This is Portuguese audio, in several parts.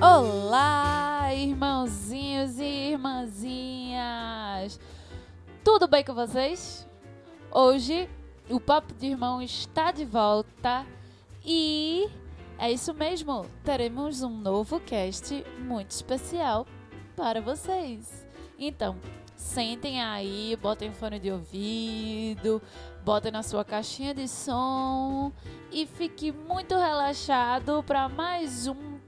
Olá, irmãozinhos e irmãzinhas! Tudo bem com vocês? Hoje o Papo de Irmão está de volta e é isso mesmo, teremos um novo cast muito especial para vocês. Então, sentem aí, botem fone de ouvido, botem na sua caixinha de som e fique muito relaxado para mais um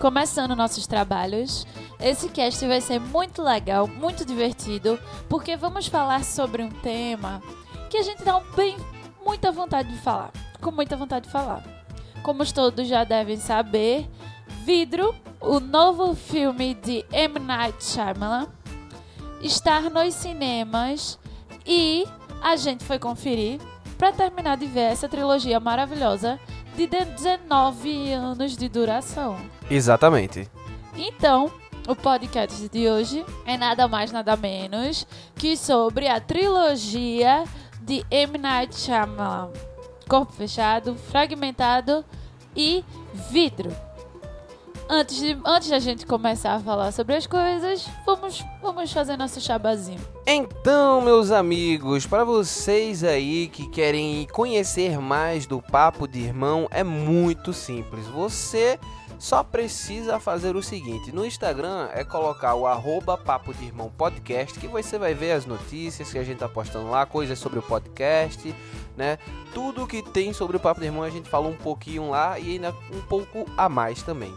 Começando nossos trabalhos, esse cast vai ser muito legal, muito divertido, porque vamos falar sobre um tema que a gente tá bem muita vontade de falar, com muita vontade de falar. Como todos já devem saber, Vidro, o novo filme de M. Night Shyamalan, está nos cinemas e a gente foi conferir para terminar de ver essa trilogia maravilhosa de 19 anos de duração. Exatamente. Então, o podcast de hoje é nada mais, nada menos que sobre a trilogia de M. Night Shyamalan. Corpo fechado, fragmentado e vidro. Antes de, antes de a gente começar a falar sobre as coisas, vamos, vamos fazer nosso chabazinho. Então, meus amigos, para vocês aí que querem conhecer mais do Papo de Irmão, é muito simples. Você só precisa fazer o seguinte: no Instagram é colocar o arroba Papo de Irmão Podcast, que você vai ver as notícias que a gente tá postando lá, coisas sobre o podcast, né? Tudo que tem sobre o Papo de Irmão a gente fala um pouquinho lá e ainda um pouco a mais também.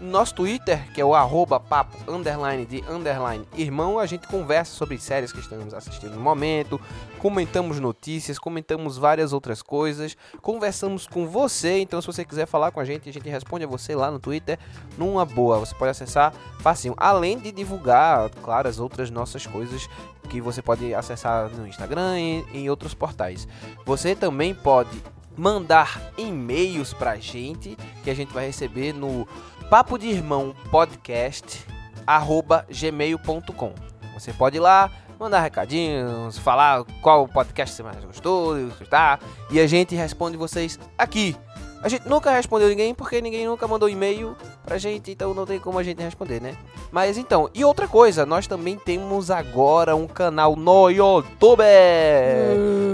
No nosso Twitter, que é o arroba papo underline de underline irmão, a gente conversa sobre séries que estamos assistindo no momento, comentamos notícias, comentamos várias outras coisas, conversamos com você, então se você quiser falar com a gente, a gente responde a você lá no Twitter numa boa, você pode acessar facinho, além de divulgar, claro, as outras nossas coisas que você pode acessar no Instagram e em outros portais. Você também pode mandar e-mails pra gente, que a gente vai receber no papo de irmão podcast arroba gmail.com você pode ir lá mandar recadinhos falar qual podcast você mais gostou tá? e a gente responde vocês aqui a gente nunca respondeu ninguém porque ninguém nunca mandou e-mail pra gente, então não tem como a gente responder, né? Mas então, e outra coisa, nós também temos agora um canal no YouTube,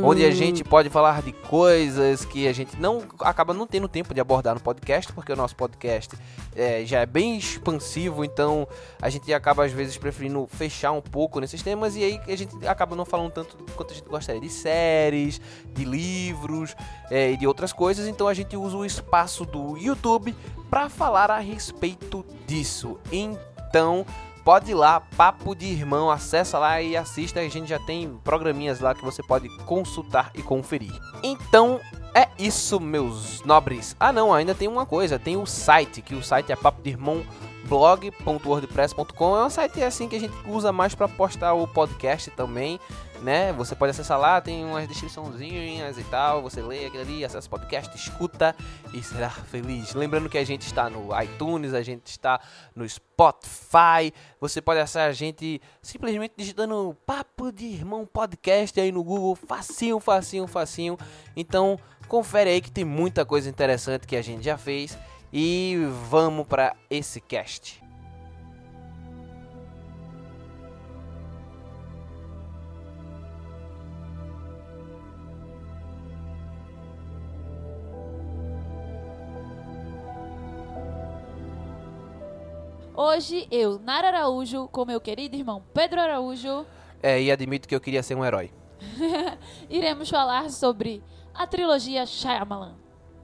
onde a gente pode falar de coisas que a gente não acaba não tendo tempo de abordar no podcast, porque o nosso podcast é, já é bem expansivo, então a gente acaba às vezes preferindo fechar um pouco nesses temas e aí a gente acaba não falando tanto quanto a gente gostaria de séries, de livros é, e de outras coisas, então a gente usa o espaço do YouTube para falar a respeito disso. Então, pode ir lá, Papo de Irmão, acessa lá e assista. A gente já tem programinhas lá que você pode consultar e conferir. Então, é isso, meus nobres. Ah, não, ainda tem uma coisa, tem o site, que o site é papo de irmão blog.wordpress.com é um site assim que a gente usa mais para postar o podcast também, né? Você pode acessar lá, tem umas descriçãozinhas e tal, você lê aquilo ali, acessa o podcast, escuta e será feliz. Lembrando que a gente está no iTunes, a gente está no Spotify, você pode acessar a gente simplesmente digitando Papo de Irmão Podcast aí no Google, facinho, facinho, facinho. Então, confere aí que tem muita coisa interessante que a gente já fez. E vamos para esse cast. Hoje eu, Nara Araújo, com meu querido irmão Pedro Araújo, É, e admito que eu queria ser um herói. iremos falar sobre a trilogia Shyamalan.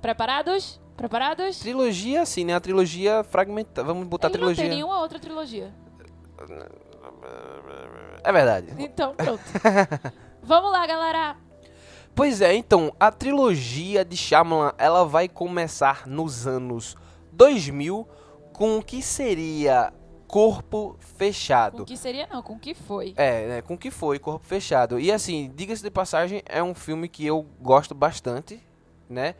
Preparados? Preparados? Trilogia, sim, né? A trilogia fragmentada. Vamos botar Ele trilogia. não tem nenhuma outra trilogia. É verdade. Então, pronto. Vamos lá, galera. Pois é, então, a trilogia de Shyamalan, ela vai começar nos anos 2000 com o que seria Corpo Com Fechado. o que seria não, com o que foi. É, né, com o que foi Corpo Fechado. E assim, diga-se de passagem, é um filme que eu gosto bastante, né?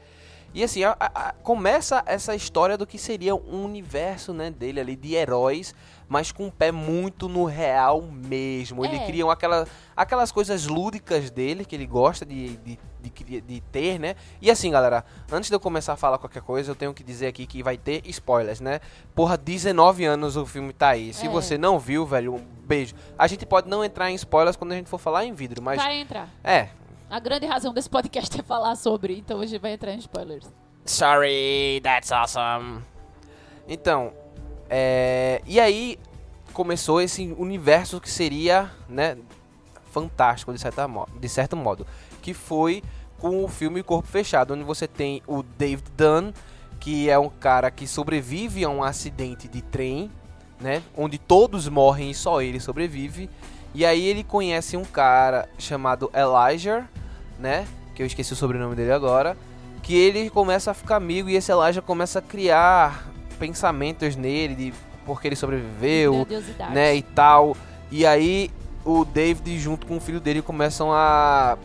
E assim, a- a- começa essa história do que seria um universo, né, dele ali de heróis, mas com o pé muito no real mesmo. Ele É. cria aquela, aquelas coisas lúdicas dele que ele gosta de, de, de, de ter, né? E assim, galera, antes de eu começar a falar qualquer coisa, eu tenho que dizer aqui que vai ter spoilers, né? Porra, 19 anos o filme tá aí. Se É. você não viu, velho, um beijo. A gente pode não entrar em spoilers quando a gente for falar em vidro, mas. Vai entrar. É. A grande razão desse podcast é falar sobre, então hoje vai entrar em spoilers. Sorry, that's awesome. Então, é, e aí começou esse universo que seria, né, fantástico de, certa mo de certo modo, que foi com o filme Corpo Fechado, onde você tem o David Dunn, que é um cara que sobrevive a um acidente de trem, né, onde todos morrem e só ele sobrevive. E aí ele conhece um cara chamado Elijah, né, que eu esqueci o sobrenome dele agora, que ele começa a ficar amigo e esse Elijah começa a criar pensamentos nele de porque ele sobreviveu, né, e tal. E aí o David junto com o filho dele começam a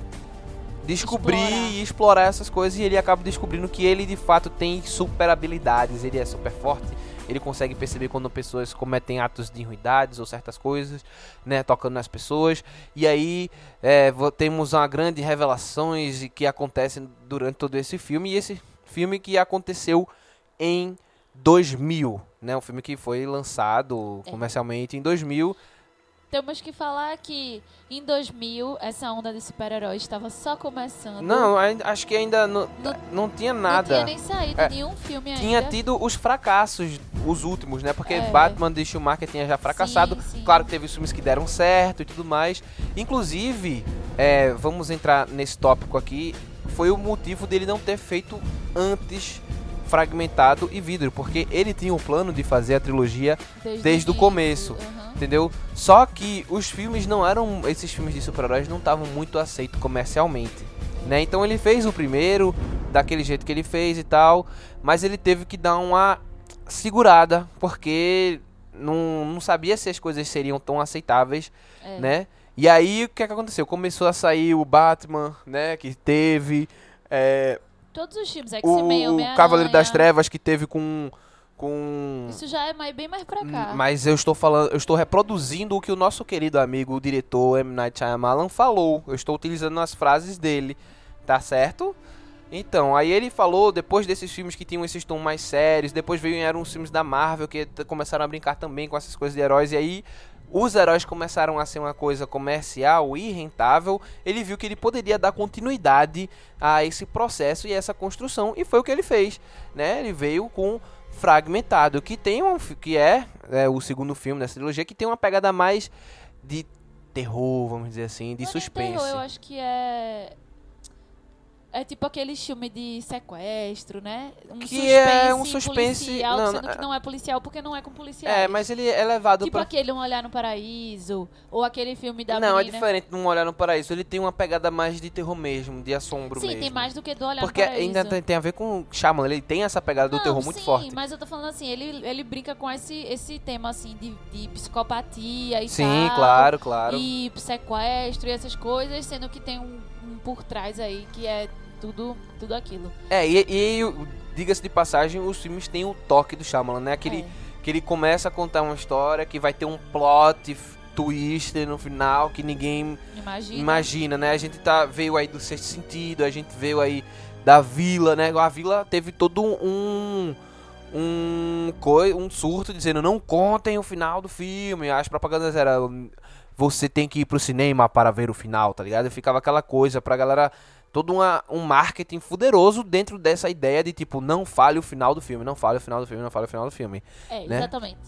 descobrir Explorar. e explorar essas coisas e ele acaba descobrindo que ele de fato tem super habilidades, ele é super forte, ele consegue perceber quando pessoas cometem atos de ruindades ou certas coisas, né, tocando nas pessoas. E aí é, temos uma grande revelações que acontecem durante todo esse filme e esse filme que aconteceu em 2000, né, um filme que foi lançado É. comercialmente em 2000. Temos que falar que em 2000 essa onda de super-heróis estava só começando. Não, acho que ainda não, Não- não tinha Não nada. tinha nem saído É, nenhum filme ainda. Tinha tido os fracassos, os últimos, né? Porque É. Batman de Schumacher tinha já fracassado. Sim, sim. Claro que teve os filmes que deram certo e tudo mais. Inclusive, é, vamos entrar nesse tópico aqui. Foi o motivo dele não ter feito antes Fragmentado e Vidro. Porque ele tinha o plano de fazer a trilogia desde o início, começo. aham. Entendeu? Só que os filmes não eram. Esses filmes de super-heróis não estavam muito aceitos comercialmente. Né? Então ele fez o primeiro, daquele jeito que ele fez e tal. Mas ele teve que dar uma segurada, porque não, não sabia se as coisas seriam tão aceitáveis, É. né? E aí o que, é que aconteceu? Começou a sair o Batman, né? Que teve. é, Todos os filmes, X-Men, o. Cavaleiro das Trevas que teve com. com Isso já é mais, bem mais pra cá. Hum, Mas eu estou falando, eu estou reproduzindo o que o nosso querido amigo, o diretor M. Night Shyamalan falou. Eu estou utilizando as frases dele, tá certo? Então, aí ele falou, depois desses filmes que tinham esses tons mais sérios, depois veio eram os filmes da Marvel que começaram a brincar também com essas coisas de heróis, e aí os heróis começaram a ser uma coisa comercial e rentável, ele viu que ele poderia dar continuidade a esse processo e essa construção, e foi o que ele fez, né? Ele veio com Fragmentado, que tem um, que é, é, o segundo filme dessa trilogia, que tem uma pegada mais de terror, vamos dizer assim, de Não é suspense. terror, eu acho que é. É tipo aquele filme de sequestro, né? Um Que é um suspense- policial, não, sendo que não é policial porque não é com policiais. É, mas ele é levado Tipo pra... aquele Um Olhar no Paraíso, ou aquele filme da Não, é diferente de um Olhar no Paraíso. Ele tem uma pegada mais de terror mesmo, de assombro Sim, mesmo. tem mais do que do Olhar Porque no Paraíso. ainda tem, tem a ver com Shaman, ele tem essa pegada do Não, terror muito sim, forte. mas eu tô falando assim, ele, ele brinca com esse, esse tema, assim, de, de psicopatia e Sim, tal. claro, claro. E sequestro e essas coisas, sendo que tem um, um por trás aí que é tudo, tudo aquilo. É, e, e diga-se de passagem, os filmes têm o toque do Shyamalan, né? Aquele, É. que ele começa a contar uma história que vai ter um plot twister no final que ninguém Imagina. imagina, né? A gente tá, veio aí do sexto sentido, a gente veio aí da vila, né? A vila teve todo um um coi- um surto dizendo não contem o final do filme. As propagandas eram você tem que ir pro cinema para ver o final, tá ligado? E ficava aquela coisa pra galera todo uma, um marketing fuderoso dentro dessa ideia de tipo não fale o final do filme, não fale o final do filme, não fale o final do filme. É, né? exatamente.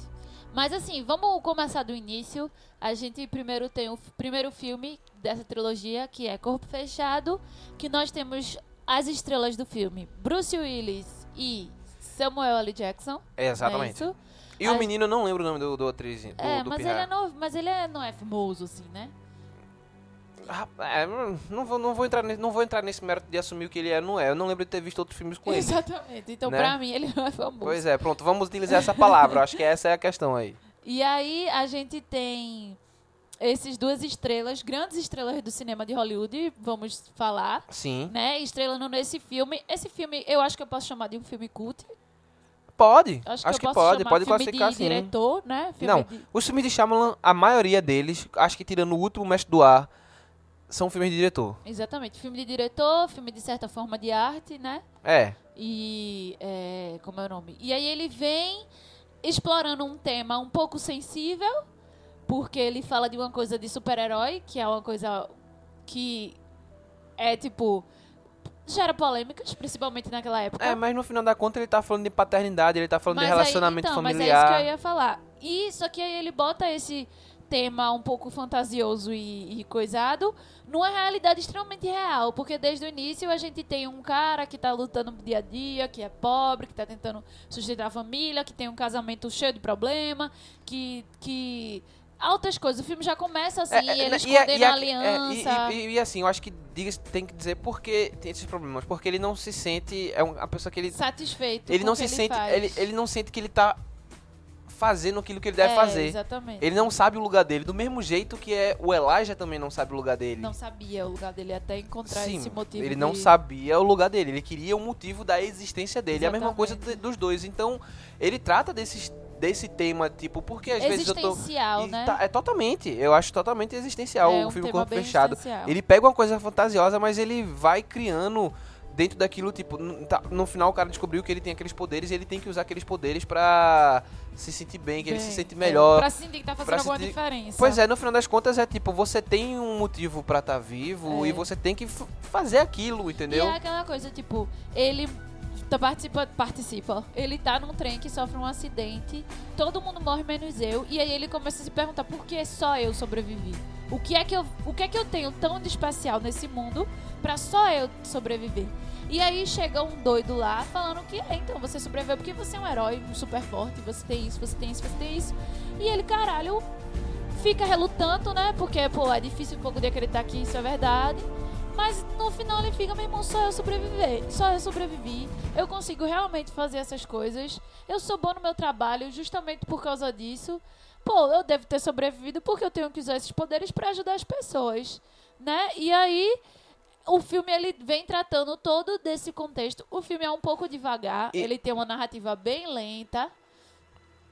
Mas assim, vamos começar do início. A gente primeiro tem o primeiro filme dessa trilogia, que é Corpo Fechado, que nós temos as estrelas do filme, Bruce Willis e Samuel L. Jackson. É, é exatamente. isso? E o Aí- menino, eu não lembro o nome do, do atriz. Do, é, do mas Pirra. ele, é novo, mas ele é, não é famoso, assim, né? É, não- vou, não, vou entrar nesse, não vou entrar nesse mérito de assumir o que ele é, não é. Eu não lembro de ter visto outros filmes com ele. Exatamente. Então, Né? pra mim, ele não é famoso. Pois é, pronto, vamos utilizar essa palavra. Acho que essa é a questão aí. E aí a gente tem esses duas estrelas, grandes estrelas do cinema de Hollywood, vamos falar, Sim. né? Estrelando nesse filme. Esse filme eu acho que eu posso chamar de um filme cult. Pode. Acho Acho, que, que, pode, pode filme classificar de sim. diretor, né? Filme Não, de- os filmes de Shyamalan, a maioria deles, acho que tirando o último Mestre do Ar, são filmes de diretor. Exatamente. Filme de diretor, filme de certa forma de arte, né? É. E. é, como é o nome? E aí ele vem explorando um tema um pouco sensível, porque ele fala de uma coisa de super-herói, que é uma coisa que é tipo. gera polêmicas, principalmente naquela época. É, mas no final da conta ele tá falando de paternidade, ele tá falando de Mas aí- relacionamento então, Mas é familiar. isso que eu ia falar. E só que aí ele bota esse tema um pouco fantasioso e, e coisado numa realidade extremamente real. Porque desde o início a gente tem um cara que tá lutando no dia a dia, que é pobre, que tá tentando sustentar a família, que tem um casamento cheio de problema, que. que altas coisas. O filme já começa assim, É, é, ele escondendo e a a- aliança. é, e, e- e assim, eu acho que tem que dizer por que tem esses problemas. Porque ele não se sente. É uma pessoa que ele. satisfeito. Ele não se ele sente. faz. Ele, ele não sente que ele tá fazendo aquilo que ele deve É, fazer. Exatamente. Ele não sabe o lugar dele. Do mesmo jeito que é o Elijah também não sabe o lugar dele. não sabia o lugar dele até encontrar Sim, esse motivo. ele não de- sabia o lugar dele, ele queria o motivo da existência dele. É a mesma coisa Exatamente. dos dois. Então, ele trata desses, desse tema, tipo, porque às vezes eu tô. Existencial, né? tá- é totalmente, eu acho totalmente existencial É o um filme Corpo Fechado. existencial. Ele pega uma coisa fantasiosa, mas ele vai criando dentro daquilo, tipo, tá- no final o cara descobriu que ele tem aqueles poderes e ele tem que usar aqueles poderes pra se sentir bem, que ele se Bem, sente é, melhor. pra sentir que tá fazendo alguma sentir- diferença. Pois é, no final das contas é tipo, você tem um motivo pra estar vivo É. e você tem que fazer aquilo, E entendeu? é aquela coisa, tipo, ele tá- participa, participa. Ele tá num trem que sofre um acidente, todo mundo morre menos eu, e aí ele começa a se perguntar por que só eu sobrevivi? O que é que eu, o que é que eu tenho tão de especial nesse mundo pra só eu sobreviver? E aí chega um doido lá falando que é, então você sobreviveu porque você é um herói, um super forte, você tem isso, você tem isso, você tem isso. E ele, caralho, fica relutando, né? Porque, pô, é difícil um pouco de acreditar que isso é verdade. Mas no final ele fica, meu irmão, só eu sobreviver. Só eu sobrevivi. Eu consigo realmente fazer essas coisas. Eu sou bom no meu trabalho justamente por causa disso. Pô, eu devo ter sobrevivido porque eu tenho que usar esses poderes pra ajudar as pessoas, né? E aí o filme ele vem tratando todo desse contexto. O filme é um pouco devagar, E- ele tem uma narrativa bem lenta.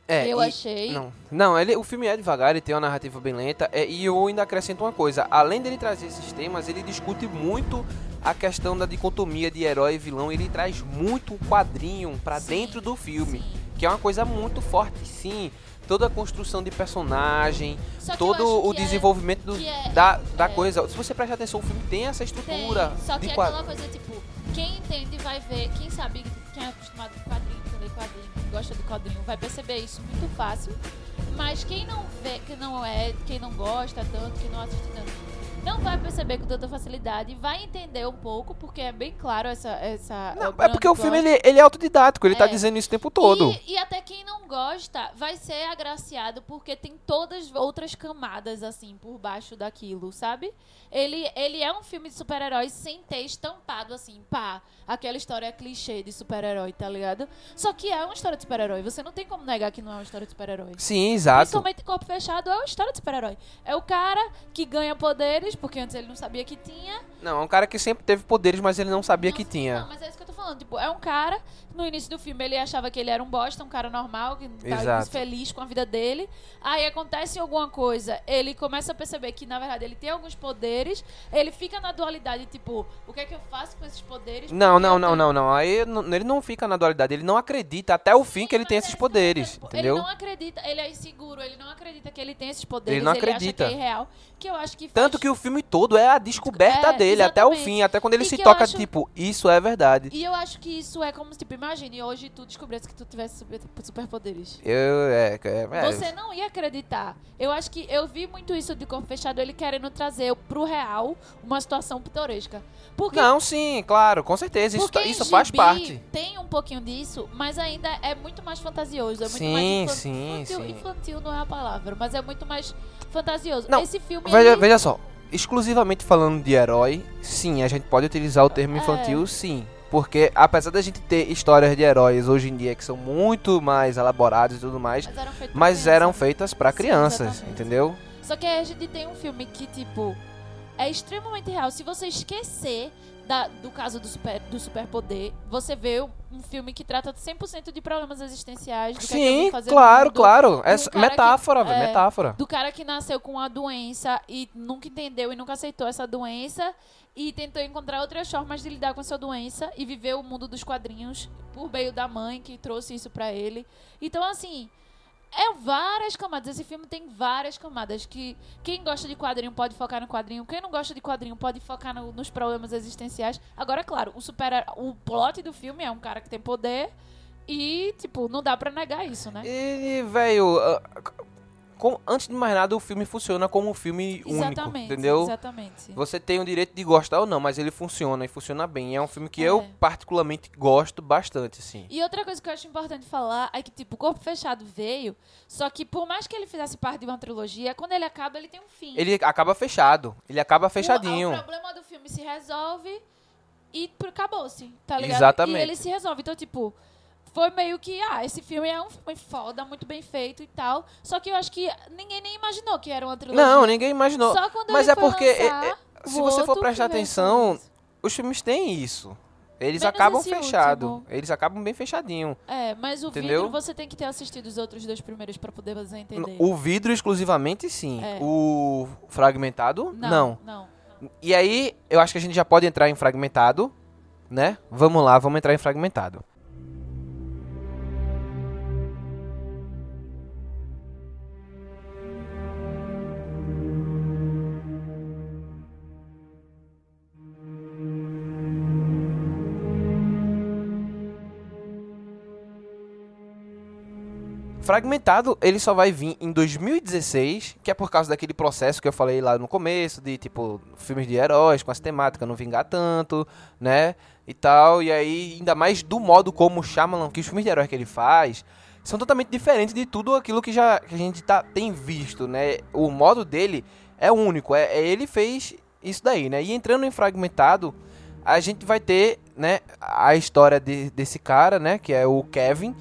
É, eu e- achei. Não, não ele, o filme é devagar, ele tem uma narrativa bem lenta, é, e eu ainda acrescento uma coisa. Além dele trazer esses temas, ele discute muito a questão da dicotomia de herói e vilão. Ele traz muito quadrinho pra Sim, dentro do filme, sim. que é uma coisa muito forte, sim. Toda a construção de personagem, todo o é- desenvolvimento do- que é- da, da é. coisa. Se você prestar atenção, o filme tem essa Tem, estrutura só que de é aquela coisa, tipo, quem entende vai ver, quem sabe, quem é acostumado com quadrinho, que lê quadrinho, que gosta do quadrinho, vai perceber isso muito fácil. Mas quem não vê, que não é, quem não gosta tanto, que não assiste tanto, não vai perceber com tanta facilidade, vai entender um pouco, porque é bem claro essa. essa Não, é porque o filme ele, ele é autodidático, ele tá É. dizendo isso o tempo todo. E, e até quem não gosta vai ser agraciado porque tem todas outras camadas, assim, por baixo daquilo, sabe? Ele, ele é um filme de super-heróis sem ter estampado, assim, pá, aquela história clichê de super-herói, tá ligado? Só que é uma história de super-herói. Você não tem como negar que não é uma história de super-herói. Sim, exato. Principalmente Corpo Fechado é uma história de super-herói. É o cara que ganha poderes, porque antes ele não sabia que tinha. Não, é um cara que sempre teve poderes, mas ele não sabia Não, que tinha. Não, mas é isso que eu tô falando. Tipo, é um cara, no início do filme ele achava que ele era um bosta, um cara normal, que tá feliz com a vida dele. Aí acontece alguma coisa, ele começa a perceber que, na verdade, ele tem alguns poderes, ele fica na dualidade, tipo, o que é que eu faço com esses poderes? Não, não, não, não, não. Aí ele não fica na dualidade, ele não acredita até o fim que ele tem esses poderes, dizendo. entendeu? Ele não acredita, ele é inseguro, ele não acredita que ele tem esses poderes, Ele não acha acredita. que é irreal, que eu acho que faz... Tanto que o filme todo é a descoberta É, dele até o exatamente. fim, até quando ele E se toca, acho- tipo, isso é verdade. E eu acho que isso é como, tipo, imagine hoje tu descobrisse que tu tivesse super, superpoderes. Eu, é, é, é, Você não ia acreditar. Eu acho que eu vi muito isso de Corpo Fechado, ele querendo trazer pro real uma situação pitoresca. Porque, Não, sim, claro, com certeza. Isso, tá- isso faz parte. Tem um pouquinho disso, mas ainda é muito mais fantasioso. É muito Sim, mais infan- sim, infantil. sim. Infantil não é a palavra, mas é muito mais fantasioso. Não, Esse filme. Veja, veja só, exclusivamente falando de herói, sim, a gente pode utilizar o termo É. infantil, sim. Porque apesar da gente ter histórias de heróis hoje em dia que são muito mais elaboradas e tudo mais, Mas eram feitas mas eram Sim, crianças, exatamente. entendeu? Só que a gente tem um filme que, tipo, é extremamente real. Se você esquecer da- do caso do, super, do superpoder, você vê um, filme que trata 100% de problemas existenciais. Do que é que Sim, no claro, mundo, claro. É metáfora, que- velho, é, metáfora. Do cara que nasceu com uma doença e nunca entendeu e nunca aceitou essa doença e tentou encontrar outras formas de lidar com essa doença e viver o mundo dos quadrinhos por meio da mãe que trouxe isso pra ele. Então, assim, é várias camadas. Esse filme tem várias camadas que quem gosta de quadrinho pode focar no quadrinho, quem não gosta de quadrinho pode focar no- nos problemas existenciais. Agora, é claro, o super o plot do filme é um cara que tem poder e, tipo, não dá pra negar isso, né? E, velho, ah, com- antes de mais nada, o filme funciona como um filme único, Exatamente, entendeu? exatamente. Você tem o direito de gostar ou não, mas ele funciona e funciona bem. É um filme que É. eu particularmente gosto bastante, assim. E outra coisa que eu acho importante falar é que, tipo, o Corpo Fechado veio, só que por mais que ele fizesse parte de uma trilogia, quando ele acaba, ele tem um fim. Ele acaba fechado. Ele acaba fechadinho. O, o problema do filme se resolve e acabou-se, tá ligado? Exatamente. E ele se resolve. Então, tipo, foi meio que, ah, esse filme é um filme foda, muito bem feito e tal. Só que eu acho que ninguém nem imaginou que era uma trilogia. Não, ninguém imaginou. Só quando Mas é porque, é- lançar é- o se você for prestar atenção, isso. Os filmes têm isso. Eles Menos acabam último. Eles acabam bem fechadinho. É, mas o Entendeu? vidro você tem que ter assistido os outros dois primeiros pra poder você entender. O vidro exclusivamente, sim. É. O fragmentado, não. Não. E aí, eu acho que a gente já pode entrar em fragmentado, né? Vamos lá, vamos entrar em fragmentado. Fragmentado, ele só vai vir em 2016, que é por causa daquele processo que eu falei lá no começo, de tipo, filmes de heróis com essa temática, não vingar tanto, né? E tal, e aí, ainda mais do modo como o Shyamalan, que os filmes de heróis que ele faz, são totalmente diferentes de tudo aquilo que, já, que a gente tá, tem visto, né? O modo dele é único, é, é ele fez isso daí, né? E entrando em Fragmentado, a gente vai ter, né, a história de- desse cara, né, que é o Kevin,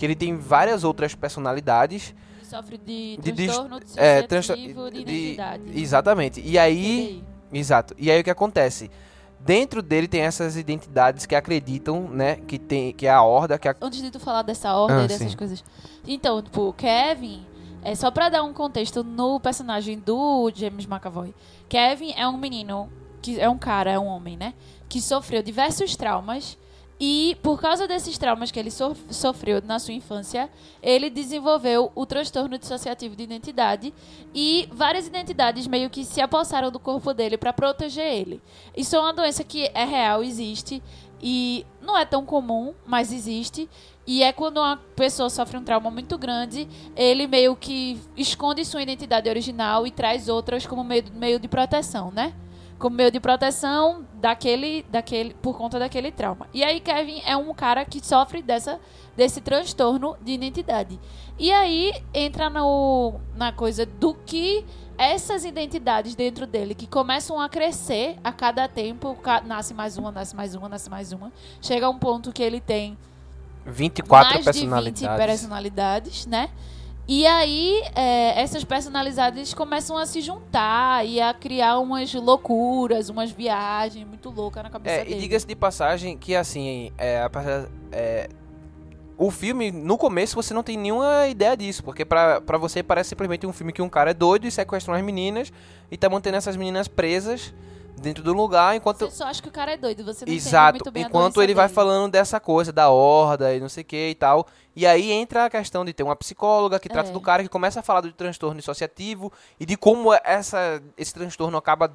que ele tem várias outras personalidades. Ele sofre de De transtorno é, dissociativo transtor- de de- identidade. Exatamente. E aí, exato. E aí o que acontece? Dentro dele tem essas identidades que acreditam, né, que tem que é a horda, que a... Antes de tu falar dessa ordem Ah, e dessas sim. coisas. Então, tipo, o Kevin, é só pra dar um contexto no personagem do James McAvoy. Kevin é um menino, que é um cara, é um homem, né? Que sofreu diversos traumas. E por causa desses traumas que ele so- sofreu na sua infância, ele desenvolveu o transtorno dissociativo de identidade e várias identidades meio que se apossaram do corpo dele pra proteger ele. Isso é uma doença que é real, existe e não é tão comum, mas existe. E é quando uma pessoa sofre um trauma muito grande, ele meio que esconde sua identidade original e traz outras como meio, meio de proteção, né? Como meio de proteção daquele, daquele, por conta daquele trauma. E aí Kevin é um cara que sofre dessa, desse transtorno de identidade. E aí entra no, na coisa do que essas identidades dentro dele que começam a crescer a cada tempo, nasce mais uma, nasce mais uma, nasce mais uma. Chega a um ponto que ele tem 24 mais de 20 personalidades. personalidades, né? E aí, é, essas personalidades começam a se juntar e a criar umas loucuras, umas viagens muito loucas na cabeça É, dele. e diga-se de passagem que assim, é, é, o filme, no começo, você não tem nenhuma ideia disso, porque pra, pra você parece simplesmente um filme que um cara é doido e sequestra umas meninas e tá mantendo essas meninas presas dentro do lugar enquanto. Você só acha que o cara é doido, você não Exato, muito bem enquanto ele vai dele. falando dessa coisa da horda e não sei o que e tal. E aí entra a questão de ter uma psicóloga que trata É. do cara que começa a falar do transtorno dissociativo e de como essa, esse transtorno acaba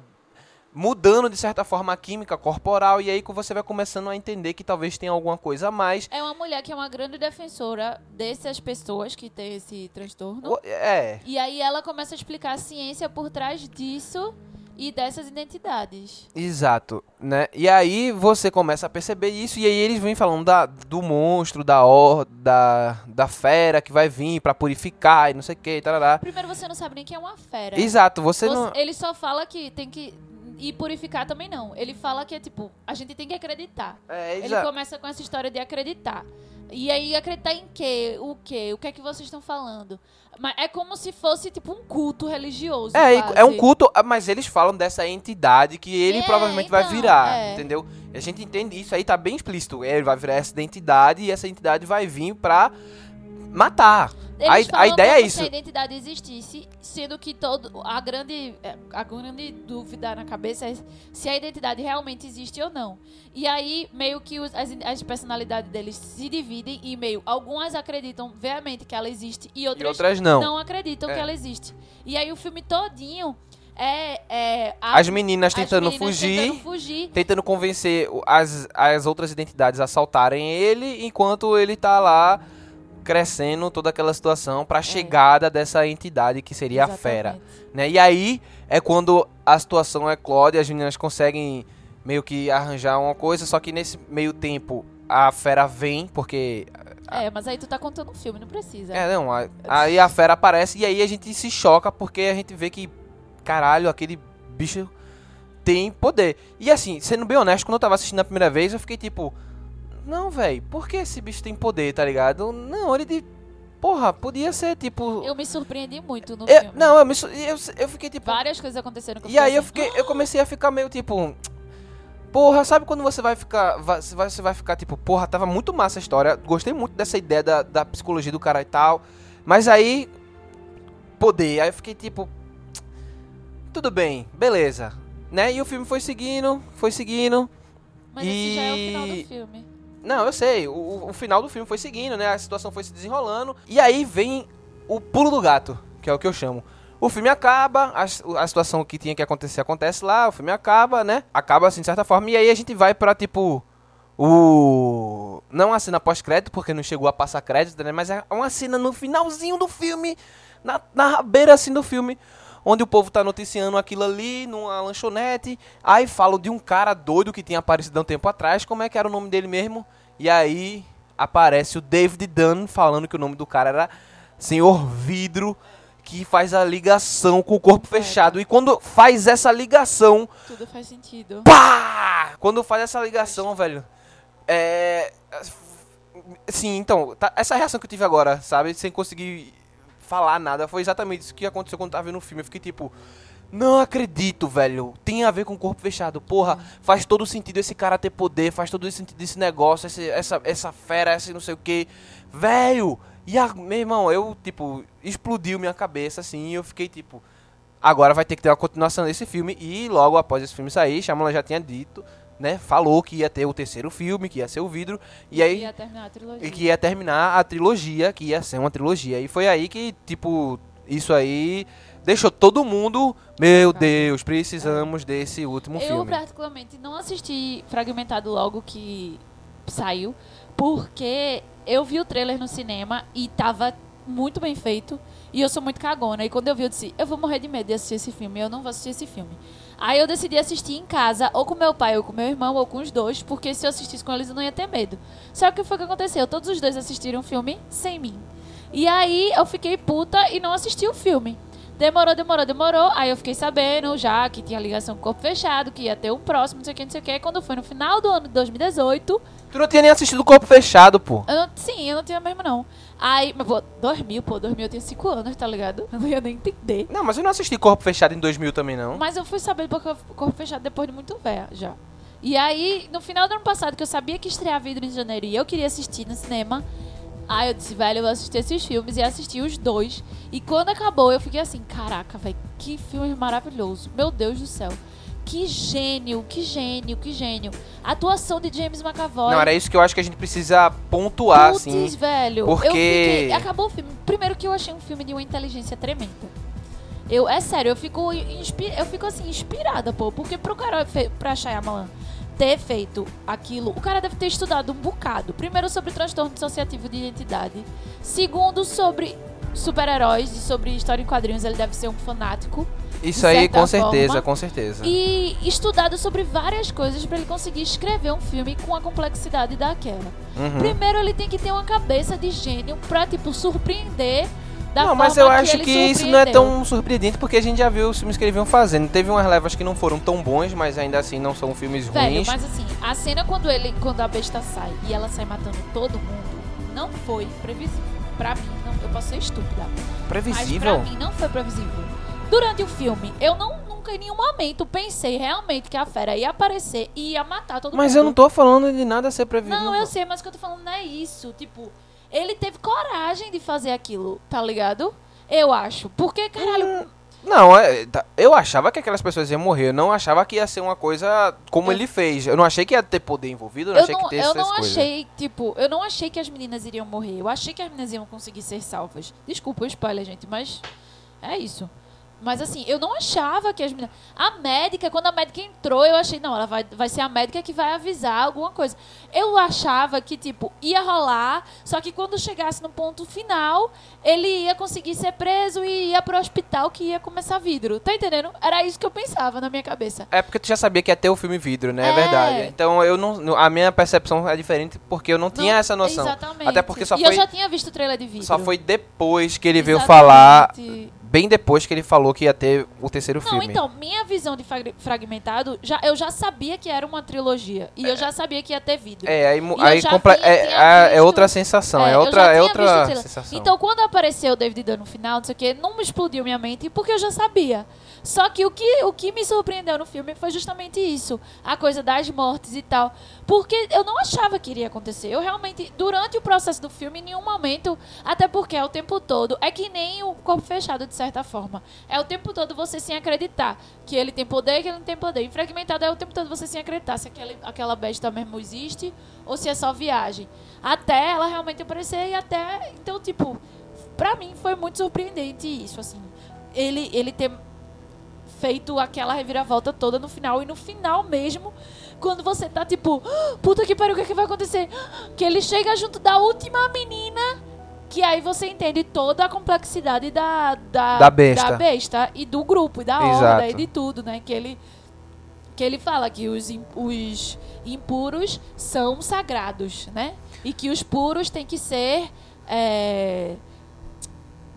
mudando de certa forma a química corporal e aí que você vai começando a entender que talvez tenha alguma coisa a mais. É uma mulher que é uma grande defensora dessas pessoas que têm esse transtorno. É, E aí ela começa a explicar a ciência por trás disso e dessas identidades. exato, né? E aí você começa a perceber isso e aí eles vêm falando da, do monstro, da or, da, da fera que vai vir pra purificar e não sei o que, tarará. Primeiro, você não sabe nem que é uma fera. Exato, você Você- não Ele só fala que tem que. E purificar também não. Ele fala que é tipo, a gente tem que acreditar. é, Ele começa com essa história de acreditar. E aí, acreditar em quê? O quê? O que é que vocês estão falando? Mas é como se fosse, tipo, um culto religioso. É, quase. é um culto, ah, mas eles falam dessa entidade que ele É, provavelmente vai então, virar, é. entendeu? E a gente entende isso aí, tá bem explícito. Ele vai virar essa identidade e essa entidade vai vir pra matar. Eles A, a ideia é isso. se a identidade existisse, sendo que todo a grande é, a grande dúvida na cabeça é se a identidade realmente existe ou não. E aí meio que os- as, as personalidades deles se dividem e meio algumas acreditam veemente que ela existe e E outras, outras não. não acreditam É. que ela existe. E aí o filme todinho é, é a- As meninas as tentando meninas fugir, tentando fugir. tentando convencer as, as outras identidades a assaltarem ele, enquanto ele tá lá crescendo toda aquela situação pra chegada dessa entidade que seria a fera. É. Exatamente. né? E aí é quando a situação eclode, as meninas conseguem meio que arranjar uma coisa, só que nesse meio tempo a fera vem, porque. É, mas aí tu tá contando um filme, não precisa. É, não, a- aí a fera aparece e aí a gente se choca porque a gente vê que, caralho, aquele bicho tem poder. E assim, sendo bem honesto, quando eu tava assistindo a primeira vez, eu fiquei tipo. Não, velho, por que esse bicho tem poder, tá ligado? Não, ele de. Porra, podia ser tipo. Eu me surpreendi muito no Eu- filme. não, eu, me, eu, eu fiquei tipo. Várias coisas aconteceram que E aí eu assim, fiquei, eu comecei a ficar meio tipo, porra, sabe quando você vai ficar, você vai, você vai ficar tipo, porra, tava muito massa a história, gostei muito dessa ideia da, da psicologia do cara e tal, mas aí poder, aí eu fiquei tipo, tudo bem, beleza, né? E o filme foi seguindo, foi seguindo. Mas esse já é o final e- do filme. Não, eu sei, o- o, final do filme foi seguindo, né? A situação foi se desenrolando. E aí vem o pulo do gato, que é o que eu chamo. O filme acaba, a, a situação que tinha que acontecer acontece lá, o filme acaba, né? Acaba assim de certa forma. E aí a gente vai pra tipo. O. Não a cena pós-crédito, porque não chegou a passar crédito, né? Mas é uma cena no finalzinho do filme, na, na beira assim do filme, onde o povo tá noticiando aquilo ali numa lanchonete. Aí falam de um cara doido que tinha aparecido há um tempo atrás. Como é que era o nome dele mesmo? E aí aparece o David Dunn falando que o nome do cara era Senhor Vidro, que faz a ligação com o corpo fechado. E quando faz essa ligação, Tudo faz sentido. pá! Quando faz essa ligação, velho, é. Sim, então, tá- essa reação que eu tive agora, sabe, sem conseguir falar nada, foi exatamente isso que aconteceu quando eu tava vendo o filme. Eu fiquei tipo. Não acredito, velho. Tem a ver com o corpo fechado. Porra, faz todo sentido esse cara ter poder, faz todo sentido esse negócio, esse- essa, essa fera, esse não sei o que. Velho! E a, meu irmão, eu, tipo, explodiu minha cabeça assim e eu fiquei tipo. Agora vai ter que ter uma continuação desse filme. E logo após esse filme sair, Shyamalan já tinha dito, né? Falou que ia ter o terceiro filme, que ia ser o vidro. E aí. ia terminar a trilogia. E que ia terminar a trilogia, que ia ser uma trilogia. E foi aí que, tipo, isso aí deixou todo mundo. Meu Deus, precisamos desse último Eu, filme. particularmente, não assisti fragmentado logo que saiu, porque eu vi o trailer no cinema e tava muito bem feito. E eu sou muito cagona. E quando eu vi, eu disse: eu vou morrer de medo de assistir esse filme. Eu não vou assistir esse filme. Aí eu decidi assistir em casa, ou com meu pai, ou com meu irmão, ou com os dois, porque se eu assistisse com eles eu não ia ter medo. Só que o que foi que aconteceu? Todos os dois assistiram o filme sem mim. E aí eu fiquei puta e não assisti o filme. Demorou, demorou, demorou. Aí eu fiquei sabendo já que tinha ligação com o corpo fechado, que ia ter um próximo, não sei o que, não sei o que. Quando foi no final do ano de 2018, Tu não tinha nem assistido o Corpo Fechado, pô. eu não- sim, eu não tinha mesmo não. Aí, mas pô, 2000, pô, 2000 eu tinha 5 anos, tá ligado? Eu não ia nem entender. Não, mas eu não assisti Corpo Fechado em 2000 também, não. Mas eu fui saber do corpo corpo fechado depois de muito velha já. E aí, no final do ano passado, que eu sabia que estreava Vidro em janeiro e eu queria assistir no cinema, aí eu disse, velho, eu vou assistir esses filmes e assisti os dois. E quando acabou, eu fiquei assim, caraca, velho, que filme maravilhoso. Meu Deus do céu. Que gênio, que gênio, que gênio. A atuação de James McAvoy. Não, era isso que eu acho que a gente precisa pontuar, Putz, assim. velho. porque- Eu fiquei... Acabou o filme. Primeiro que eu achei um filme de uma inteligência tremenda. Eu, é sério, eu fico, inspi- eu fico assim, inspirada, pô. Porque pro cara, pra Shyamalan ter feito aquilo, o cara deve ter estudado um bocado. Primeiro, sobre transtorno dissociativo de identidade. Segundo, sobre super-heróis e sobre história em quadrinhos. Ele deve ser um fanático. Isso aí, com certeza, forma. com certeza. E estudado sobre várias coisas pra ele conseguir escrever um filme com a complexidade daquela. Uhum. Primeiro, ele tem que ter uma cabeça de gênio pra, tipo, surpreender da Não, mas eu que acho ele que isso não é tão surpreendente porque a gente já viu os filmes que eles vinham fazendo. Teve umas levas que não foram tão bons, mas ainda assim não são filmes Velho, ruins. mas assim, a cena quando ele, quando a besta sai e ela sai matando todo mundo, não foi previsível. Pra mim, não, eu posso ser estúpida. Previsível. Mas pra mim não foi previsível. Durante o filme, eu não nunca em nenhum momento pensei realmente que a fera ia aparecer e ia matar todo mundo. Mas eu não tô falando de nada ser previsível. Não, eu sei, mas o que eu tô falando não é isso. Tipo, ele teve coragem de fazer aquilo, tá ligado? Eu acho. Porque, caralho, Não, é, tá, eu achava que aquelas pessoas iam morrer. Eu não achava que ia ser uma coisa como Eu- ele fez. Eu não achei que ia ter poder envolvido. Eu não eu achei não, que ter eu não coisas. achei, tipo, eu não achei que as meninas iriam morrer. Eu achei que as meninas iam conseguir ser salvas. Desculpa o spoiler, gente, mas é isso. Mas assim, eu não achava que as meninas. A médica, quando a médica entrou, eu achei, não, ela vai, vai ser a médica que vai avisar alguma coisa. Eu achava que, tipo, ia rolar, só que quando chegasse no ponto final, ele ia conseguir ser preso e ia pro hospital que ia começar vidro. Tá entendendo? Era isso que eu pensava na minha cabeça. É porque tu já sabia que ia ter o filme vidro, né? É, É. verdade. Então eu não. A minha percepção é diferente porque eu não tinha Não, essa noção. Exatamente. Até porque só e foi. eu já tinha visto o trailer de vidro. Só foi depois que ele veio Exatamente. falar. Bem depois que ele falou que ia ter o terceiro Não, filme. então, minha visão de frag- fragmentado, já, eu já sabia que era uma trilogia. E eu já sabia que ia ter vidro. É, aí, aí comple- tinha- é, é- é visto- outra sensação. É, eu outra, é outra sensação. Então, quando apareceu o David Dunn no final, não sei o que, não me explodiu minha mente, porque eu já sabia. Só que o que, o que me surpreendeu no filme foi justamente isso. A coisa das mortes e tal. Porque eu não achava que iria acontecer. Eu realmente, durante o processo do filme, em nenhum momento, até porque é o tempo todo, é que nem o corpo fechado, de certa forma. É o tempo todo você sem acreditar que ele tem poder, que ele não tem poder. Em fragmentado é o tempo todo você sem acreditar se aquele, aquela besta mesmo existe ou se é só viagem. Até ela realmente aparecer e até. Então, tipo, pra mim foi muito surpreendente isso, assim. Ele, ele ter feito aquela reviravolta toda no final. E no final mesmo, quando você tá tipo, "Ah, puta que pariu, o que, é que vai acontecer? Que ele chega junto da última menina. Que aí você entende toda a complexidade da, da, Da besta. da besta e do grupo, e da Exato. horda, e de tudo, né? Que ele, que ele fala que os, os impuros são sagrados, né? E que os puros têm que ser é,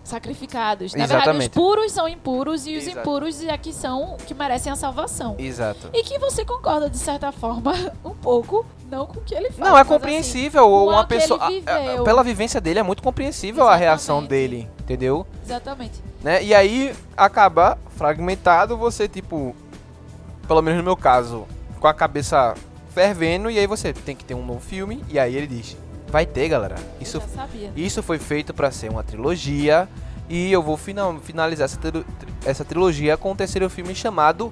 sacrificados. Na verdade, os Exatamente. puros são impuros e os Exato. impuros é que são que merecem a salvação. Exato. E que você concorda, de certa forma, um pouco, não com o que ele faz. Não, é assim, compreensível. com uma pessoa. a- viveu. a- pela vivência dele, é muito compreensível a reação Exatamente. dele, entendeu? exatamente. Né? E aí acaba fragmentado, você, tipo, pelo menos no meu caso, com a cabeça fervendo, e aí você tem que ter um novo filme, e aí ele diz: Vai ter, galera. Isso, Eu já sabia. isso foi feito pra ser uma trilogia, e eu vou final, finalizar essa, tri- essa trilogia com o terceiro filme chamado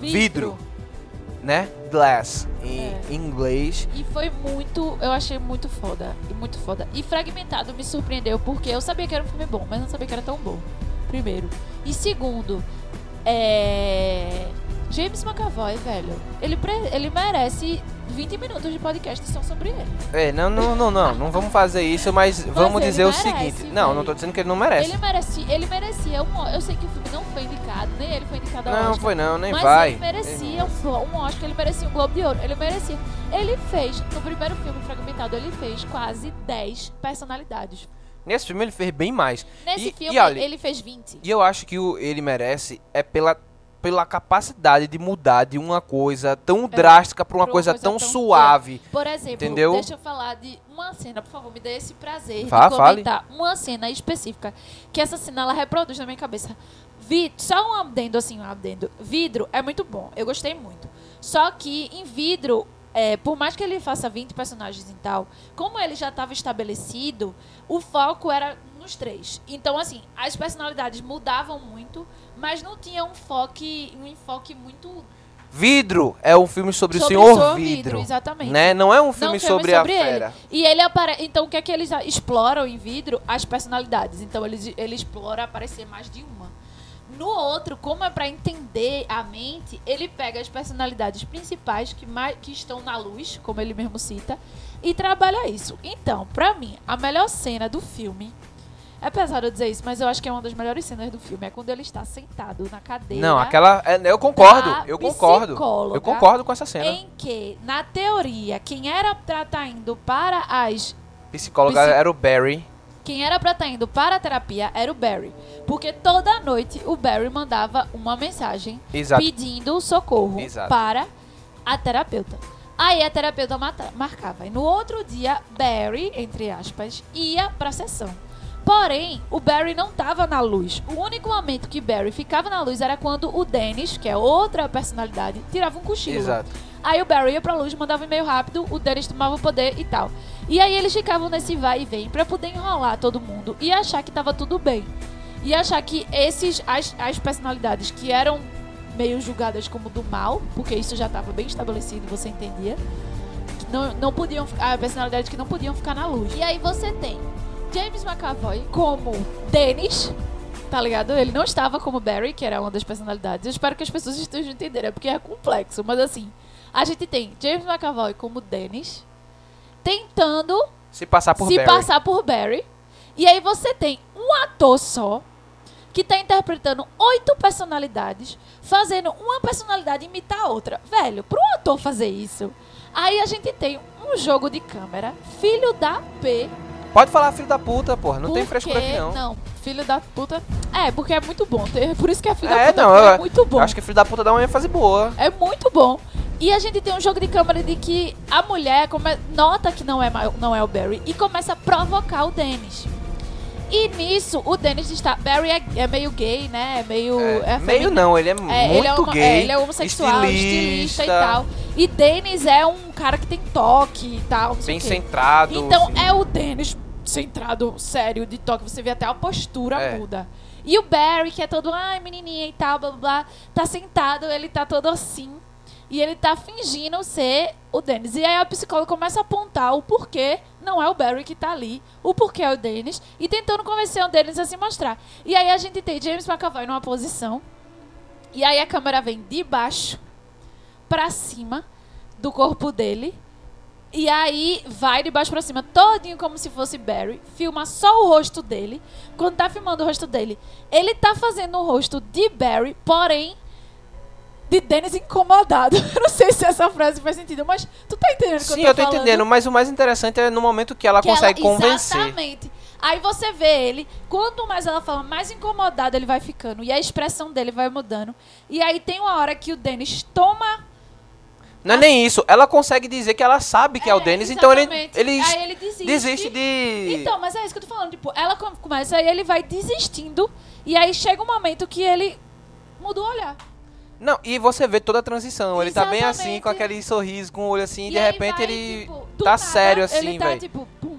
Vidro. né? Glass, em É. inglês. E foi muito, eu achei muito foda, e muito foda. E Fragmentado me surpreendeu porque eu sabia que era um filme bom, mas não sabia que era tão bom. Primeiro. E segundo, é James McAvoy, velho. Ele pre- ele merece 20 minutos de podcast só sobre ele. É, não, não, não, não, não vamos fazer isso, mas vamos ele dizer o merece, seguinte. Não, não tô dizendo que ele não merece. Ele merecia, ele merecia um, eu sei que o filme não foi indicado, nem ele foi indicado ao Não, Oscar. foi não, nem mas vai. ele merecia um, um Oscar, ele merecia um Globo de Ouro, ele merecia. Ele fez, no primeiro filme Fragmentado, ele fez quase 10 personalidades. Nesse filme ele fez bem mais. Nesse E- filme, e olha, ele fez 20. E eu acho que o, ele merece é pela, pela capacidade de mudar de uma coisa tão drástica pra uma É, uma coisa, tão, tão suave. Por exemplo, Entendeu? deixa eu falar de uma cena, por favor, me dê esse prazer Vá, de comentar uma cena específica. Que essa cena ela reproduz na minha cabeça. Vi, só um adendo assim, um adendo. Vidro é muito bom, eu gostei muito. Só que em vidro, é, por mais que ele faça 20 personagens e tal, como ele já estava estabelecido, o foco era nos três. Então, assim, as personalidades mudavam muito, mas não tinha um enfoque, um enfoque muito Vidro é um filme sobre, sobre o Senhor Senhor Vidro. exatamente. Né? Não é um Não, filme, filme sobre, a sobre ele. fera. E ele aparece. Então, o que é que eles exploram em vidro? As personalidades. Então, eles, ele explora aparecer mais de uma. No outro, como é pra entender a mente, ele pega as personalidades principais que, mais, que estão na luz, como ele mesmo cita, e trabalha isso. Então, pra mim, a melhor cena do filme. É pesado eu dizer isso, mas eu acho que é uma das melhores cenas do filme. É quando ele está sentado na cadeira. Não, aquela. é, eu concordo, eu concordo. Eu concordo com essa cena. Em que, na teoria, quem era pra estar indo para as Psicóloga Psi- era o Barry. Quem era pra estar indo para a terapia era o Barry. Porque toda noite o Barry mandava uma mensagem Exato. pedindo socorro Exato. para a terapeuta. Aí a terapeuta marcava. E no outro dia, Barry, entre aspas, ia pra sessão. Porém, o Barry não tava na luz. O único momento que Barry ficava na luz era quando o Dennis, que é outra personalidade, tirava um cochilo. Exato. Aí o Barry ia pra luz, mandava um e-mail rápido, o Dennis tomava o poder e tal. E aí eles ficavam nesse vai e vem pra poder enrolar todo mundo e achar que tava tudo bem. E achar que esses, as, as personalidades que eram meio julgadas como do mal, porque isso já tava bem estabelecido, você entendia. Não, não podiam, a personalidade que não podiam ficar na luz. E aí você tem James McAvoy como Dennis, tá ligado? Ele não estava como Barry, que era uma das personalidades. Eu espero que as pessoas estejam entendendo, é porque é complexo. Mas assim, a gente tem James McAvoy como Dennis, tentando Se passar por se Barry. passar por Barry. E aí você tem um ator só que tá interpretando oito personalidades, fazendo uma personalidade imitar a outra. Velho, pro ator fazer isso, aí a gente tem um jogo de câmera, filho da P. Pode falar filho da puta, porra. Não tem frescura aqui, não. Não, filho da puta. É, porque é muito bom. Tem- Por isso que é filho É, da puta, não, eu- é muito bom. Acho que filho da puta dá uma ênfase boa. É muito bom. E a gente tem um jogo de câmera de que a mulher come- nota que não é, não é o Barry e começa a provocar o Dennis. E nisso, o Dennis está. Barry é, é meio gay, né? É meio. É, é meio não, ele é, É, muito ele é, gay. é, ele é homossexual, estilista. e tal. E Dennis é um cara que tem toque e tal. Bem centrado. Então assim. é o Dennis centrado, sério, de toque. Você vê até a postura É. muda. E o Barry, que é todo, ai, menininha e tal, blá blá blá, tá sentado, ele tá todo assim. E ele tá fingindo ser o Dennis. E aí a psicóloga começa a apontar o porquê não é o Barry que tá ali, o porquê é o Dennis, e tentando convencer o Dennis a se mostrar. E aí a gente tem James McAvoy numa posição, e aí a câmera vem de baixo pra cima do corpo dele. E aí vai de baixo pra cima, todinho como se fosse Barry. Filma só o rosto dele. Quando tá filmando o rosto dele, ele tá fazendo o rosto de Barry, porém de Dennis incomodado. Eu não sei se essa frase faz sentido, mas tu tá entendendo o que Sim, eu eu tô tô falando? entendendo, mas o mais interessante é no momento que ela Que consegue ela- convencer. Exatamente. Aí você vê ele, quanto mais ela fala, mais incomodado ele vai ficando. E a expressão dele vai mudando. E aí tem uma hora que o Dennis toma. Não é nem isso, ela consegue dizer que ela sabe que é, o Dennis, então ele, ele Aí ele desiste. desiste de. Então, mas é isso que eu tô falando. Tipo, ela come- começa, aí ele vai desistindo. E aí chega um momento que ele muda o olhar. Não, e você vê toda a transição. Ele tá bem assim, com aquele sorriso, com o olho assim, e de repente vai, ele tipo, tá nada, sério assim, Ele tá velho. tipo, pum.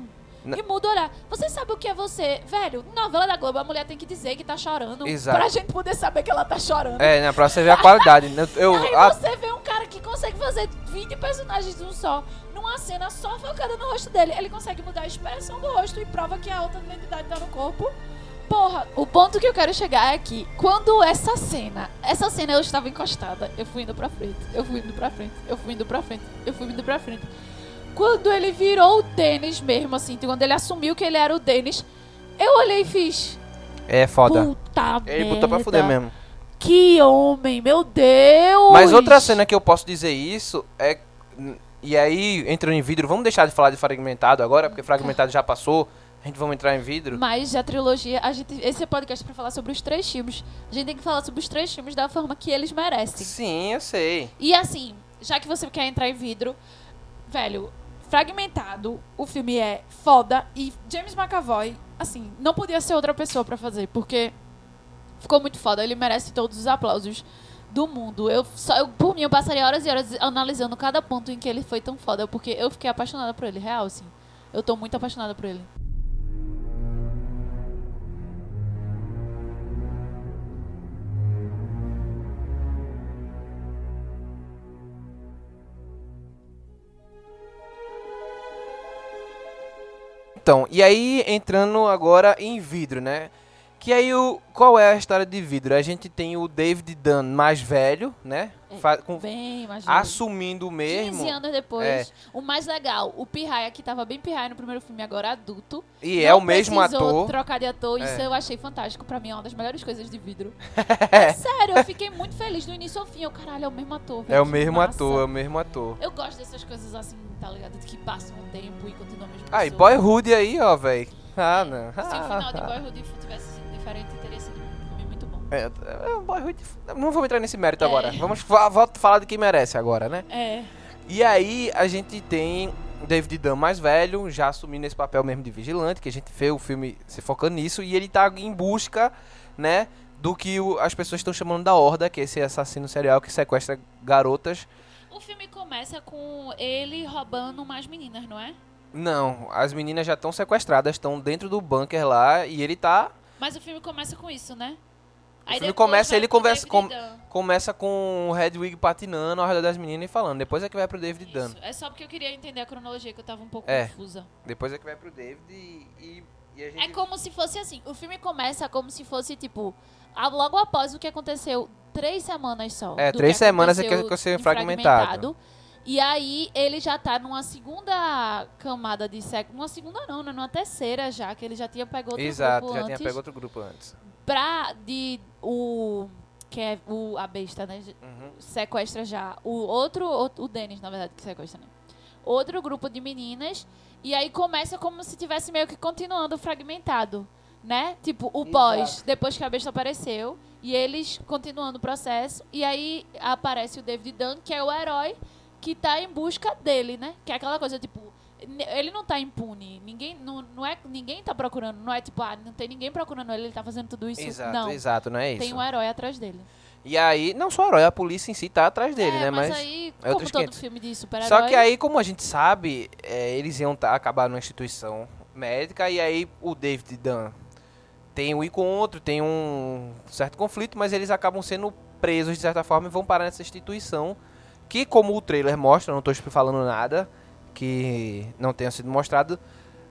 E muda o olhar. Você sabe o que é você? Velho, novela da Globo, a mulher tem que dizer que tá chorando. Exato. Pra gente poder saber que ela tá chorando. É, né, pra você ver a qualidade. né? Eu, Aí a- você vê um cara que consegue fazer 20 personagens de um só, numa cena só focada no rosto dele. Ele consegue mudar a expressão do rosto e prova que a outra identidade tá no corpo. Porra, o ponto que eu quero chegar é que quando essa cena, essa cena eu estava encostada, eu fui indo pra frente, eu fui indo pra frente, eu fui indo pra frente, eu fui indo pra frente. Quando ele virou o Dennis mesmo, assim, quando ele assumiu que ele era o Dennis, eu olhei e fiz. É foda. Puta Ele merda. botou pra fuder mesmo. Que homem, meu Deus! Mas outra cena que eu posso dizer isso é. E aí, entrando em vidro, vamos deixar de falar de fragmentado agora, porque fragmentado já passou. A gente vamos entrar em vidro. Mas a trilogia, a gente, esse é podcast pra falar sobre os três filmes. A gente tem que falar sobre os três filmes da forma que eles merecem. Sim, eu sei. E assim, já que você quer entrar em vidro, velho, fragmentado, o filme é foda e James McAvoy, assim, não podia ser outra pessoa pra fazer, porque ficou muito foda, ele merece todos os aplausos do mundo. Eu só eu, por mim eu passaria horas e horas analisando cada ponto em que ele foi tão foda, porque eu fiquei apaixonada por ele, real assim. Eu tô muito apaixonada por ele. Então, e aí entrando agora em vidro, né? Que aí, o, qual é a história de vidro? A gente tem o David Dunn mais velho, né? É, com- Bem, imagina. assumindo mesmo. 15 anos depois. É. O mais legal, o Pirraia, que tava bem Pirraia no primeiro filme, agora adulto. E é o mesmo ator. trocar de ator. Isso É. eu achei fantástico. Pra mim é uma das melhores coisas de vidro. É sério, eu fiquei muito feliz do início ao fim. Eu, caralho, é o mesmo ator. É velho, o que mesmo massa. ator, é o mesmo ator. Eu gosto dessas coisas assim, tá ligado? Que passam o tempo e continua a mesma pessoa. Boyhood aí, ó, velho. Ah, não. Se o final de Ah, Boyhood tivesse sido diferente, teria sido um filme muito bom. É, é, Boyhood. Não vamos entrar nesse mérito É. agora. Vamos falar de quem merece agora, né? É. E aí a gente tem David Dunn mais velho, já assumindo esse papel mesmo de vigilante, que a gente vê o filme se focando nisso, e ele tá em busca, né, do que o- as pessoas estão chamando da Horda, que é esse assassino serial que sequestra garotas. O filme começa com ele roubando umas meninas, não é? Não, as meninas já estão sequestradas, estão dentro do bunker lá, e ele tá... Mas o filme começa com isso, né? O filme depois começa, ele conversa com-. Começa com o Hedwig patinando ao redor das meninas e falando, depois é que vai pro David. Isso. É só porque eu queria entender a cronologia, que eu tava um pouco É. confusa. Depois é que vai pro David e, e, e a gente... É como se fosse assim. O filme começa como se fosse, tipo, logo após o que aconteceu, três semanas só. É, três que semanas é que aconteceu em fragmentado. E aí ele já tá numa segunda camada de sexo. Uma segunda não, né? Numa terceira já, que ele já tinha pego outro Exato, grupo já antes. tinha pego outro grupo antes. Pra de o. Que é o, a besta, né? Uhum. sequestra já o outro, o, o Denis, na verdade, que sequestra, né? Outro grupo de meninas. E aí começa como se tivesse meio que continuando fragmentado, né? Tipo, o pós, depois que a besta apareceu. E eles continuando o processo. E aí aparece o David Dunn, que é o herói que tá em busca dele, né? Que é aquela coisa, tipo... Ele não tá impune. Ninguém, não, não é, ninguém tá procurando. Não é tipo, ah, não tem ninguém procurando ele, ele tá fazendo tudo isso. Exato, não. exato, não é isso. Tem um herói atrás dele. E aí, não só o herói, a polícia em si tá atrás dele, é, né? mas, Mas. aí, é como todo esquenta. filme de super-herói... Só que aí, como a gente sabe, é, eles iam tá, acabar numa instituição médica e aí o David Dunn tem um encontro, tem um certo conflito, mas eles acabam sendo presos de certa forma e vão parar nessa instituição que, como o trailer mostra, não tô falando nada que não tenha sido mostrado,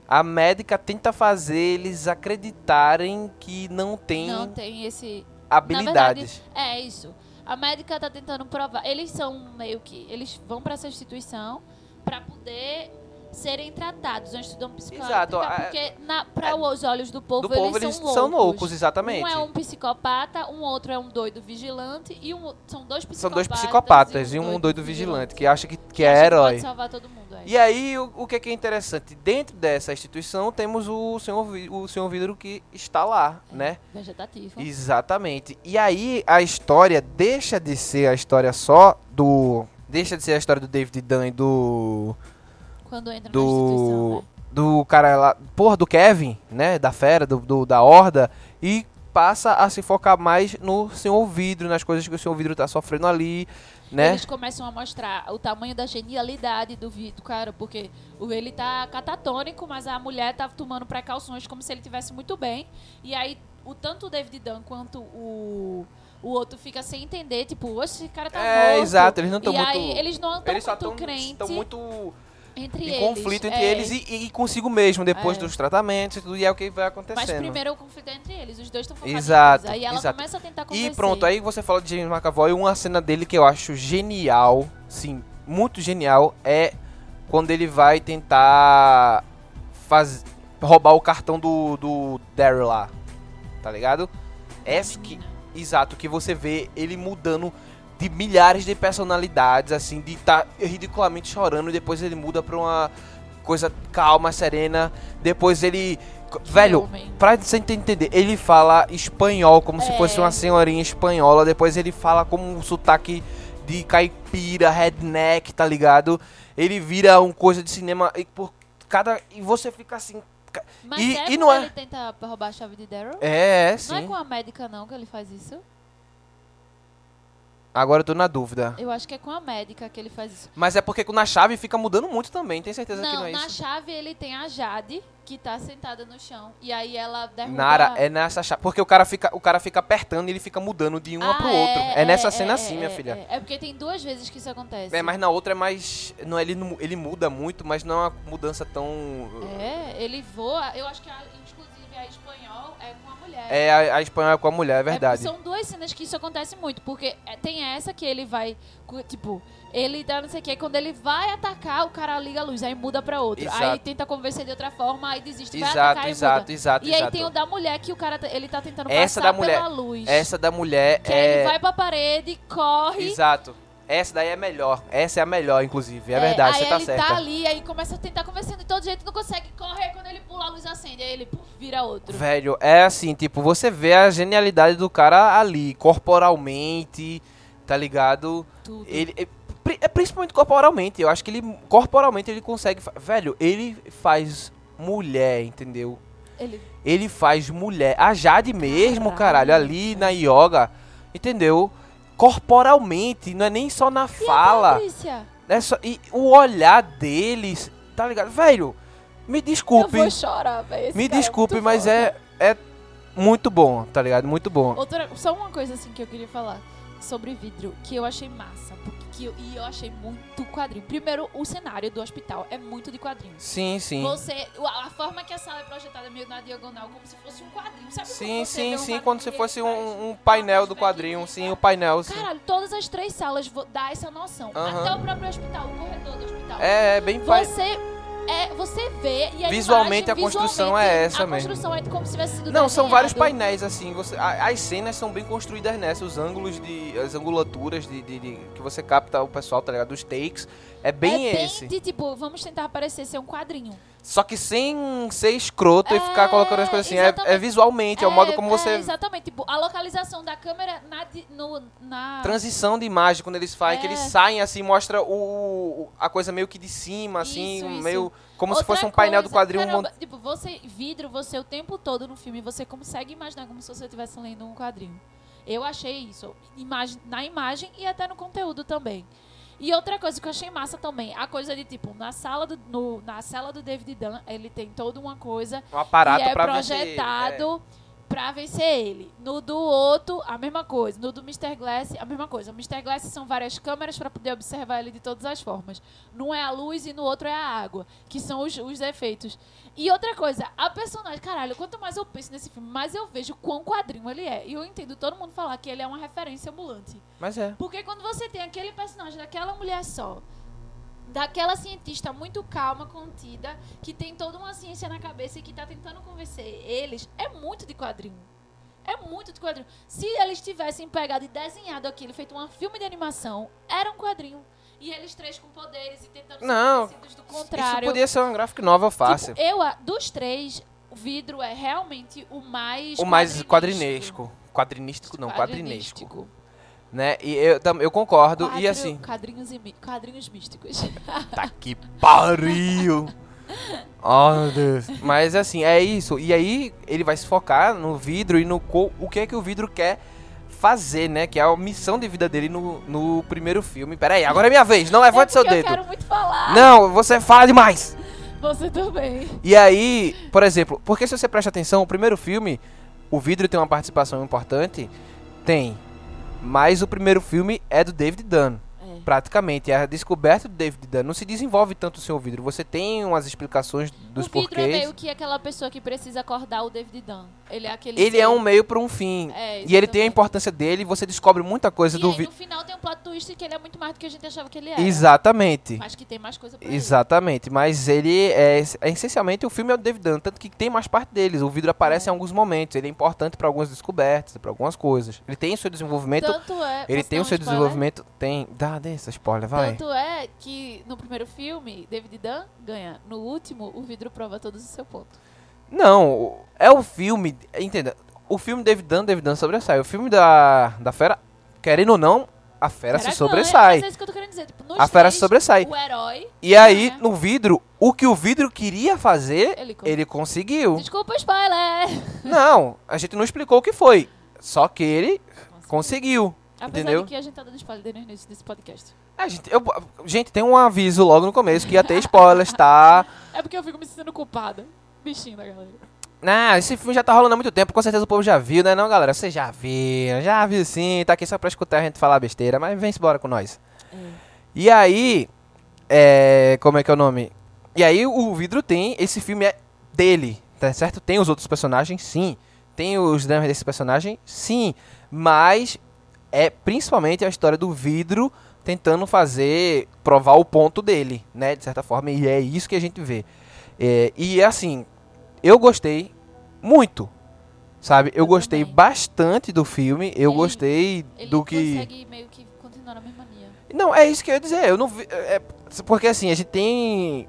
a médica tenta fazer eles acreditarem que não tem Não tem esse. habilidades. Verdade, é isso. A médica tá tentando provar. Eles são meio que. Eles vão pra essa instituição pra poder serem tratados. É um estudão psiquiátrico. Exato, é- Porque, na, pra os olhos do povo, Do povo, eles, eles são, são loucos. loucos, exatamente. Um é um psicopata, um outro é um doido vigilante e um, são dois psicopatas. São dois psicopatas e um doido vigilante que acha que, que é acha herói. Pode salvar todo mundo. É. E aí, o, o que é, que é interessante? Dentro dessa instituição, temos o senhor, o senhor Vidro que está lá, né? Vegetativo. Exatamente. E aí, a história deixa de ser a história só do... Deixa de ser a história do David Dunn e do... Quando entra. Do... Né? Do cara lá... Porra, do Kevin, né? Da fera, do, do- da horda. E passa a se focar mais no senhor Vidro, nas coisas que o senhor Vidro tá sofrendo ali, né? Eles começam a mostrar o tamanho da genialidade do, vi- do cara, porque o- ele tá catatônico, mas a mulher tá tomando precauções como se ele tivesse muito bem. E aí, o tanto o David Dunn quanto o, o outro fica sem entender, tipo, oxe, esse cara tá É, morto. exato, eles não tão E muito- aí, eles não estão Eles só muito estão crentes muito entre em eles. conflito entre é. eles e, e consigo mesmo, depois É. dos tratamentos e tudo, e é o que vai acontecendo. Mas primeiro o conflito é entre eles, os dois estão focados Exato. Aí ela exato. começa a tentar convencer. E pronto, aí você fala de James McAvoy, uma cena dele que eu acho genial, sim, muito genial, é quando ele vai tentar faz... roubar o cartão do, do Daryl lá, tá ligado? Essa que, exato, que você vê ele mudando de milhares de personalidades, assim, de estar tá ridiculamente chorando, e depois ele muda pra uma coisa calma, serena, depois ele... Velho, homem. pra você entender, ele fala espanhol como se É. fosse uma senhorinha espanhola, depois ele fala com um sotaque de caipira, redneck, tá ligado? Ele vira um coisa de cinema e por cada e você fica assim, Mas e- é e não é- ele tenta roubar a chave de Daryl? é, é, Não é sim. com a médica não que ele faz isso? Agora eu tô na dúvida. Eu acho que é com a médica que ele faz isso. Mas é porque na chave fica mudando muito também, tem certeza que Não, não é na isso? chave ele tem a Jade, que tá sentada no chão. E aí ela derruba... Nara, é nessa chave, porque o cara fica, o cara fica apertando e ele fica mudando de uma Ah, pro outro. É, nessa cena é, assim, minha é, filha. É, É porque tem duas vezes que isso acontece. É, mas na outra é mais. Não, ele, não- ele muda muito, mas não é uma mudança tão. É, ele voa. Eu acho que, a- é com a mulher. É a, a espanhola com a mulher, é verdade. são duas cenas que isso acontece muito, porque é, tem essa que ele vai, tipo, ele dá não sei o que, quando ele vai atacar, o cara liga a luz, aí muda pra outro. Exato. Aí tenta convencer de outra forma, aí desiste, vai Exato, atacar e exato, muda. exato, E aí exato. tem o da mulher que o cara, tá- ele tá tentando Essa passar da mulher. pela luz. Essa da mulher que é. ele vai pra parede, corre. Exato. Essa daí é melhor. Essa é a melhor, inclusive. É, verdade, aí você tá ele certa. tá ali, aí começa a tentar conversando de todo jeito, não consegue correr, quando ele pula a luz acende, aí ele puf, vira outro. Velho, é assim, tipo, você vê a genialidade do cara ali, corporalmente, tá ligado? Tudo. Ele. É, é principalmente corporalmente. Eu acho que ele. Corporalmente ele consegue. Velho, ele faz mulher, entendeu? Ele Ele faz mulher. A Jade mesmo, Caralho. caralho, ali na yoga, entendeu? Corporalmente, não é nem só na E fala. É só, e o olhar deles, tá ligado? Velho, me Eu desculpe. vou chorar, velho. Me é desculpe, muito mas foda. é, é muito bom, tá ligado? Muito bom. Outra, só uma coisa assim que eu queria falar sobre vidro, que eu achei massa, porque que eu, e eu achei muito quadrinho. Primeiro, o cenário do hospital é muito de quadrinhos. Sim, sim. Você, a forma que a sala é projetada meio na diagonal, como se fosse um quadrinho. Sabe Sim, sim, um sim. quadrinho Quando e se fosse um, um painel do quadrinho, e sim, tal? o painel, sim. Caralho, todas as três salas dá essa noção. Aham. Até o próprio hospital, o corredor do hospital. É, é bem Você, é, você vê e a Visualmente, imagem, a construção visualmente, é essa a mesmo. construção é como se tivesse sido Não, são vários desenhado. painéis assim. Você, a- as cenas são bem construídas nessa, os ângulos de, as angulaturas de, de- de- que você capta o pessoal, tá ligado? Dos takes é bem é bem esse. de tipo, vamos tentar parecer ser um quadrinho. Só que sem ser escroto e É, ficar colocando as coisas assim. É, é visualmente, é, o modo como é, você exatamente, tipo, a localização da câmera na, no, na transição de imagem quando eles fazem, que É. eles saem assim, mostra o, a coisa meio que de cima, assim, Isso, isso. meio como se Outra fosse um painel do coisa, quadrinho. caramba, mon- Tipo, você, vidro, você o tempo todo no filme, você consegue imaginar como se você estivesse lendo um quadrinho. Eu achei isso. Imagem, na imagem e até no conteúdo também. E outra coisa que eu achei massa também, a coisa de tipo, na sala do, no- na sala do David Dunn, ele tem toda uma coisa um aparato que é pra vencer, projetado pra vencer ele. No do outro, a mesma coisa. No do Mr. Glass, a mesma coisa. O Mr. Glass são várias câmeras pra poder observar ele de todas as formas. Num é a luz e no outro é a água, que são os, os efeitos. E outra coisa, a personagem, caralho, quanto mais eu penso nesse filme, mais eu vejo quão quadrinho ele é. E eu entendo todo mundo falar que ele é uma referência ambulante. Mas é. Porque quando você tem aquele personagem daquela mulher só, daquela cientista muito calma, contida, que tem toda uma ciência na cabeça e que tá tentando convencer eles, é muito de quadrinho. É muito de quadrinho. Se eles tivessem pegado e desenhado aquilo, feito um filme de animação, era um quadrinho. E eles três com poderes e tentando Não, ser do Isso contrário. podia ser uma graphic novel fácil. Tipo, eu, dos três, o vidro é realmente o mais o mais quadrinesco. Quadrinístico não. Quadrinístico. Né? E eu, tam- eu concordo. E assim. Quadrinhos, e quadrinhos místicos. Tá que pariu! Oh, meu Deus. Mas assim, é isso. E aí ele vai se focar no vidro e no o que é que o vidro quer fazer, né? Que é a missão de vida dele no, no primeiro filme. Pera aí, agora é minha vez. Não levante é seu dedo. Eu quero muito falar. Não, você fala demais. Você também. E aí, por exemplo, porque se você presta atenção, o primeiro filme, o vidro tem uma participação importante? Tem. Mas o primeiro filme é do David Dunn. É. Praticamente, é a descoberta do David Dunn. Não se desenvolve tanto o vidro. Você tem umas explicações dos o vidro porquês. é meio que aquela pessoa que precisa acordar o David Dunn. Ele é aquele. Ele ser- é um meio para um fim. É, e ele tem a importância dele, você descobre muita coisa E do aí, no final tem um plot twist que ele é muito mais do que a gente achava que ele era. Exatamente. Mas que tem mais coisa pra ele. Exatamente, mas ele é, é essencialmente o filme é o David Dunn, tanto que tem mais parte deles. O vidro aparece É. em alguns momentos, ele é importante para algumas descobertas, para algumas coisas. Ele tem o seu desenvolvimento, Tanto é. ele tem o seu desenvolvimento, tem, dá dessa spoiler, vai. Tanto é que no primeiro filme, David Dunn ganha. No último, o vidro prova todos o seu ponto. Não, é o filme, entenda, o filme David Dunn, David Dunn sobressai. O filme da da Fera, querendo ou não, a Fera se Era sobressai. É isso que eu tô querendo dizer. Tipo, A Fera se sobressai. O herói. E aí, ganha. no vidro, o que o vidro queria fazer, Ele, ele conseguiu. Desculpa o spoiler. Não, a gente não explicou o que foi. Só que ele conseguiu. Apesar Entendeu? de que a gente tá dando spoiler desde o início desse podcast. A gente, eu- gente, tem um aviso logo no começo que ia ter spoilers, tá? É porque eu fico me sentindo culpada. Bichinho da galera. Não, esse filme já tá rolando há muito tempo, com certeza o povo já viu, né não, galera? Vocês já viram, já viu sim, tá aqui só pra escutar a gente falar besteira, mas vem embora com nós. E aí, é, como é que é o nome? E aí o vidro tem, esse filme é dele, Tá certo? Tem os outros personagens, sim. Tem os dramas desse personagem, sim. Mas é principalmente a história do vidro tentando fazer, provar o ponto dele, né? De certa forma, e é isso que a gente vê. É, e assim, eu gostei muito, sabe? Eu, Eu gostei também. bastante do filme, eu Ele- gostei Ele do que... consegue meio que continuar na mesma linha. Não, é isso que eu ia dizer. Eu não vi. é- porque assim, a gente tem.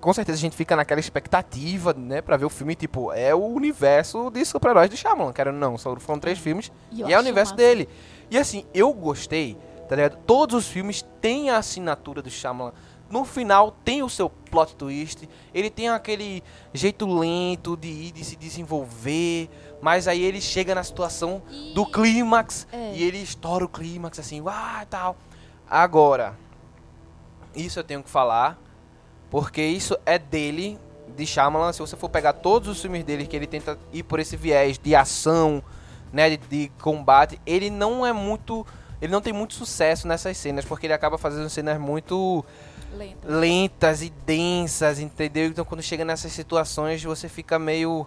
Com certeza a gente fica naquela expectativa, né, pra ver o filme, tipo, é o universo de super-heróis do Shyamalan, cara. Não, só foram três filmes E e é o universo massa. dele. E assim, eu gostei, tá ligado? Todos os filmes têm a assinatura do Shyamalan. No final tem o seu plot twist, ele tem aquele jeito lento de ir, de se desenvolver, mas aí ele chega na situação E- do clímax É. e ele estoura o clímax assim, uau, tal. Agora, isso eu tenho que falar, porque isso é dele, de Shyamalan. Se você for pegar todos os filmes dele que ele tenta ir por esse viés de ação, né, de, de combate, ele não é muito, ele não tem muito sucesso nessas cenas, porque ele acaba fazendo cenas muito Lentas e densas, entendeu? Então quando chega nessas situações você fica meio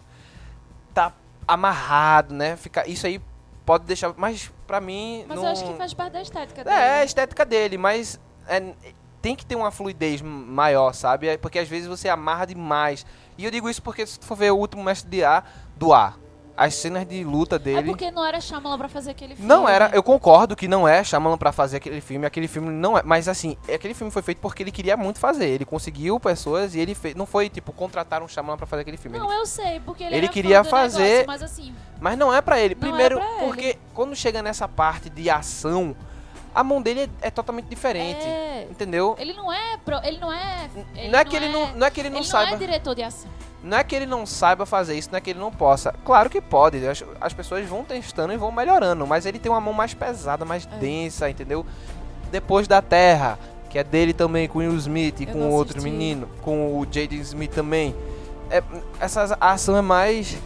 tá amarrado, né? Fica isso aí pode deixar, mas pra mim Mas não eu acho que faz parte da estética dele. é, é a estética dele, mas é, tem que ter uma fluidez maior, sabe? É Porque às vezes você amarra demais. E eu digo isso porque se tu for ver o último mestre de ar do ar, as cenas de luta É dele porque não era Shyamalan pra fazer aquele filme. não era, eu concordo que não é Shyamalan pra fazer aquele filme, aquele filme não é, mas assim, aquele filme foi feito porque ele queria muito fazer, ele conseguiu pessoas e ele fez, não foi tipo contratar um Shyamalan pra fazer aquele filme, Não, ele- eu sei, porque ele, Ele queria fazer- negócio, mas assim, mas não é pra ele. Não é Primeiro, pra ele. porque quando chega nessa parte de ação, a mão dele é, é totalmente diferente, é, entendeu? ele não é, pro, ele não é, ele não é que ele não, não é que ele não ele saiba, não é diretor de ação. Não é que ele não saiba fazer isso, não é que ele não possa. Claro que pode, as, as pessoas vão testando e vão melhorando, mas ele tem uma mão mais pesada, mais É. densa, entendeu? Depois da Terra, que é dele também com o Will Smith e Eu com outro assisti. menino, com o Jaden Smith também. É, essa ação é mais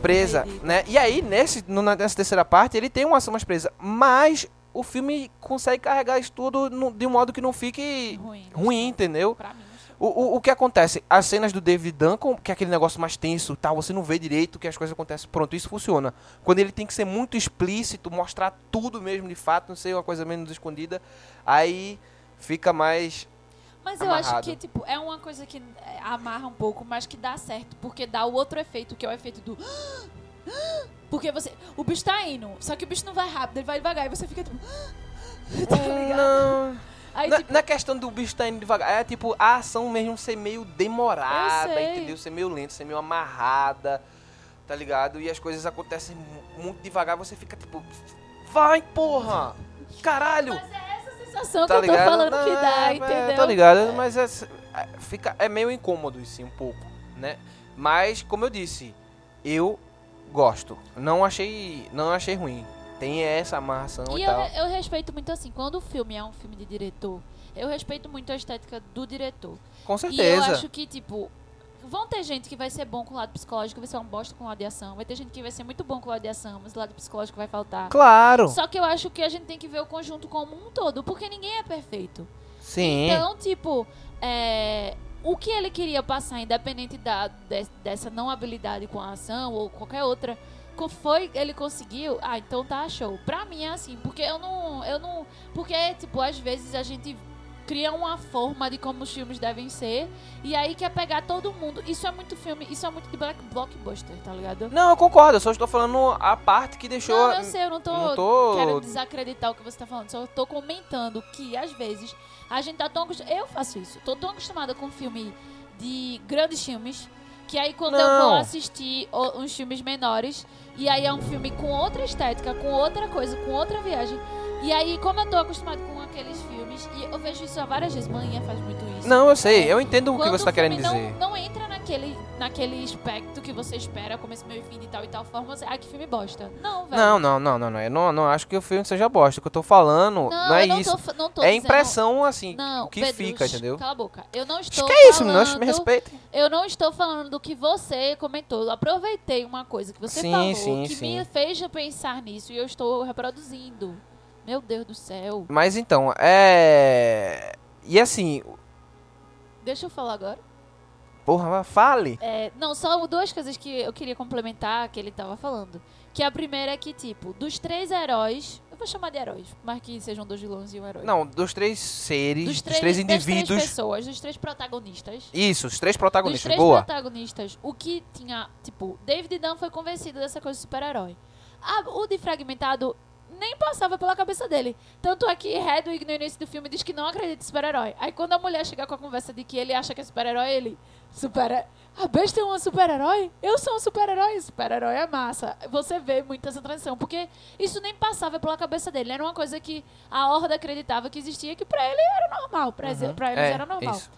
presa, Entendi. né? E aí, nesse, no- nessa terceira parte, ele tem uma ação mais presa, mas o filme consegue carregar isso tudo no- de um modo que não fique Ruim. ruim, entendeu? Pra mim. O, o, o que acontece? As cenas do David Duncan, que é aquele negócio mais tenso, tal, você não vê direito que as coisas acontecem. Pronto, isso funciona. Quando ele tem que ser muito explícito, mostrar tudo mesmo de fato, não ser uma coisa menos escondida, aí fica mais. Mas eu acho amarrado. que, tipo, é uma coisa que é, amarra um pouco, mas que dá certo, porque dá o outro efeito, que é o efeito do. Porque você. O bicho tá indo, só que o bicho não vai rápido, ele vai devagar, e você fica tipo. tá ligado? Não. Aí, Na, tipo, na questão do bicho tá indo devagar, é tipo a ação mesmo ser meio demorada, entendeu? Ser meio lenta, ser meio amarrada, tá ligado? E as coisas acontecem mu- muito devagar, você fica tipo. Vai, porra! Caralho! mas é essa sensação tá que eu tô ligado? falando que Não, dá, é, entendeu? Tô ligado, mas é, é, fica, é meio incômodo assim, um pouco, né? Mas, como eu disse, eu gosto. Não achei, não achei ruim. Tem essa amarração e, E eu, tal. eu respeito muito assim, quando o filme é um filme de diretor, eu respeito muito a estética do diretor. Com E eu certeza. acho que, tipo, vão ter gente que vai ser bom com o lado psicológico, vai ser uma bosta com o lado de ação. Vai ter gente que vai ser muito bom com o lado de ação, mas o lado psicológico vai faltar. Claro. Só que eu acho que a gente tem que ver o conjunto como um todo, porque ninguém é perfeito. Sim. Então, tipo, é, o que ele queria passar, independente da, de- dessa não habilidade com a ação ou qualquer outra, foi ele conseguiu, ah, então tá show. Pra mim é assim, porque eu não, eu não, porque tipo, às vezes a gente cria uma forma de como os filmes devem ser e aí quer pegar todo mundo. Isso é muito filme, isso é muito de black blockbuster, tá ligado? Não, eu concordo, eu só estou falando a parte que deixou. Não, eu sei, eu não tô, não tô- quero desacreditar o que você tá falando. Só tô comentando que, às vezes, a gente tá tão acostumada. Eu faço isso. Tô tão acostumada com filme de grandes filmes. Que aí quando eu Não. vou assistir uns filmes menores, e aí é um filme com outra estética, com outra coisa, com outra viagem. E aí, como eu tô acostumado com aqueles filmes, e eu vejo isso há várias vezes, manhã faz muito isso. Não, eu sei, eu entendo o que você tá querendo filme dizer. Não, não entra naquele, naquele aspecto que você espera, começo, meio e fim de tal e tal forma, você, ah, que filme bosta. Não, velho. Não, não, não, não, não. Eu não, não acho que o filme seja bosta. O que eu tô falando não, é eu não isso. Tô, não tô É dizendo- impressão, assim, Não, o que Pedro, fica, entendeu? Cala a boca. Eu não Acho estou que é isso, falando... Me respeitem. Eu não estou falando do que você comentou. Eu aproveitei uma coisa que você Sim, falou sim, que sim. me fez pensar nisso e eu estou reproduzindo. Meu Deus do céu. Mas então, é. E assim, Deixa eu falar agora. Porra, fale. É, não, só duas coisas que eu queria complementar que ele tava falando. Que a primeira é que, tipo, dos três heróis. Eu vou chamar de heróis, mas que sejam dois vilões e um herói. Não, dos três seres, dos dos três, três, das três indivíduos. pessoas, dos três protagonistas. Isso, os três Dos protagonistas. três Boa. protagonistas, o que tinha, tipo, David Dunn foi convencido dessa coisa de super-herói. O de fragmentado nem passava pela cabeça dele. Tanto é que Hedwig no início do filme diz que não acredita em super-herói. Aí quando a mulher chega com a conversa de que ele acha que é super-herói, ele. Super A besta é um super-herói? Eu sou um super-herói. Super-herói é massa. Você vê muito essa transição. Porque isso nem passava pela cabeça dele. Era uma coisa que a Horda acreditava que existia, que pra ele era normal. Pra, eles- pra eles É, era normal. isso.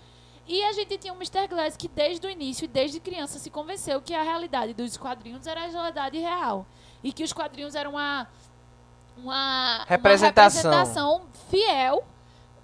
E a gente tinha o Mr. Glass que desde o início e desde criança se convenceu que a realidade dos quadrinhos era a realidade real. E que os quadrinhos eram uma, uma, Representação. uma representação fiel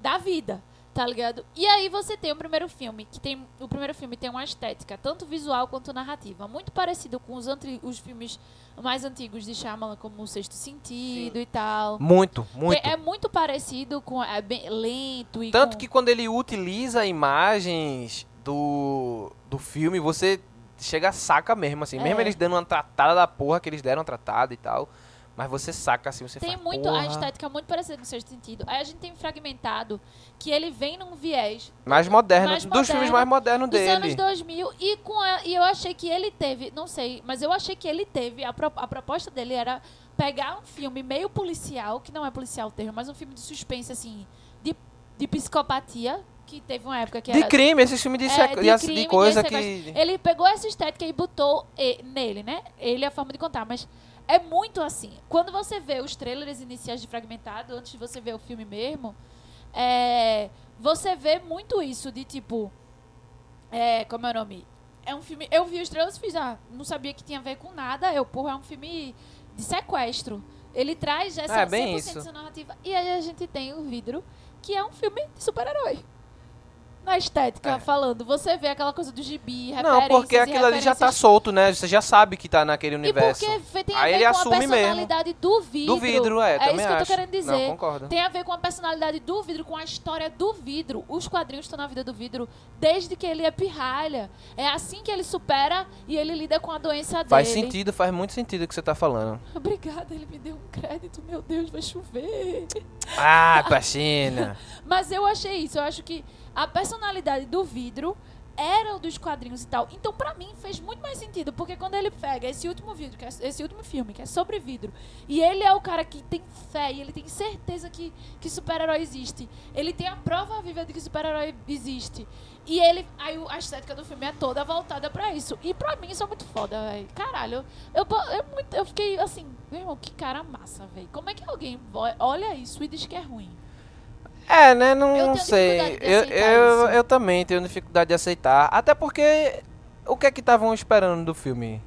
da vida. Tá ligado? E aí você tem o primeiro filme, que tem. O primeiro filme tem uma estética, tanto visual quanto narrativa, muito parecido com os, antri- os filmes mais antigos de Shyamalan, como O Sexto Sentido e tal. Muito, muito. É muito parecido com. É bem lento e Tanto com- que quando ele utiliza imagens do, do filme, você chega a saca mesmo, assim. Mesmo É. eles dando uma tratada da porra que eles deram uma tratada e tal. Mas você saca, assim, você Tem fala, muito a porra. estética muito parecida com o sexto sentido. Aí a gente tem fragmentado que ele vem num viés Mais moderno, mais dos moderno, filmes mais modernos dos dele. anos 2000 e com a- e eu achei que ele teve, não sei, mas eu achei que ele teve a, pro- a proposta dele era pegar um filme meio policial, que não é policial o termo, mas um filme de suspense assim, de, de psicopatia, que teve uma época que De era crime, esse filme de, É, de de, crime, de coisa que... Ele pegou essa estética e botou nele, né? Ele é a forma de contar, mas é muito assim. Quando você vê os trailers iniciais de Fragmentado, antes de você ver o filme mesmo, é, você vê muito isso de tipo. É, como é o nome? É um filme. Eu vi os trailers e fiz, ah, não sabia que tinha a ver com nada. Eu, porra, é um filme de sequestro. Ele traz essa É, bem 100% isso. narrativa. E aí a gente tem o vidro, que é um filme de super-herói. Na estética, É. falando. Você vê aquela coisa do gibi, Não, porque e aquilo ali já tá solto, né? Você já sabe que tá naquele E universo. porque fe- tem a Aí ver ele com a assume mesmo. personalidade do vidro. Do vidro, é, É isso que eu tô acho. querendo dizer. Não, concordo. Tem a ver com a personalidade do vidro, com a história do vidro. Os quadrinhos estão na vida do vidro desde que ele é pirralha. É assim que ele supera e ele lida com a doença Faz dele. sentido, faz muito sentido o que você tá falando. Obrigada, ele me deu um crédito. Meu Deus, vai chover. Ah, Pachina. Mas eu achei isso. Eu acho que a personalidade do vidro era o dos quadrinhos e tal. Então, pra mim, fez muito mais sentido. Porque quando ele pega esse último vidro, é esse último filme, que é sobre vidro, e ele é o cara que tem fé e ele tem certeza que, que super-herói existe. Ele tem a prova viva de que super-herói existe. E ele. Aí a estética do filme é toda voltada pra isso. E pra mim isso é muito foda, velho. Caralho. Eu, eu, eu, eu fiquei assim, meu irmão, que cara massa, velho. Como é que alguém olha isso e diz que é ruim? É, né? Não Eu tenho sei. Eu, eu, eu também tenho dificuldade de aceitar. Até porque. O que é que estavam esperando do filme?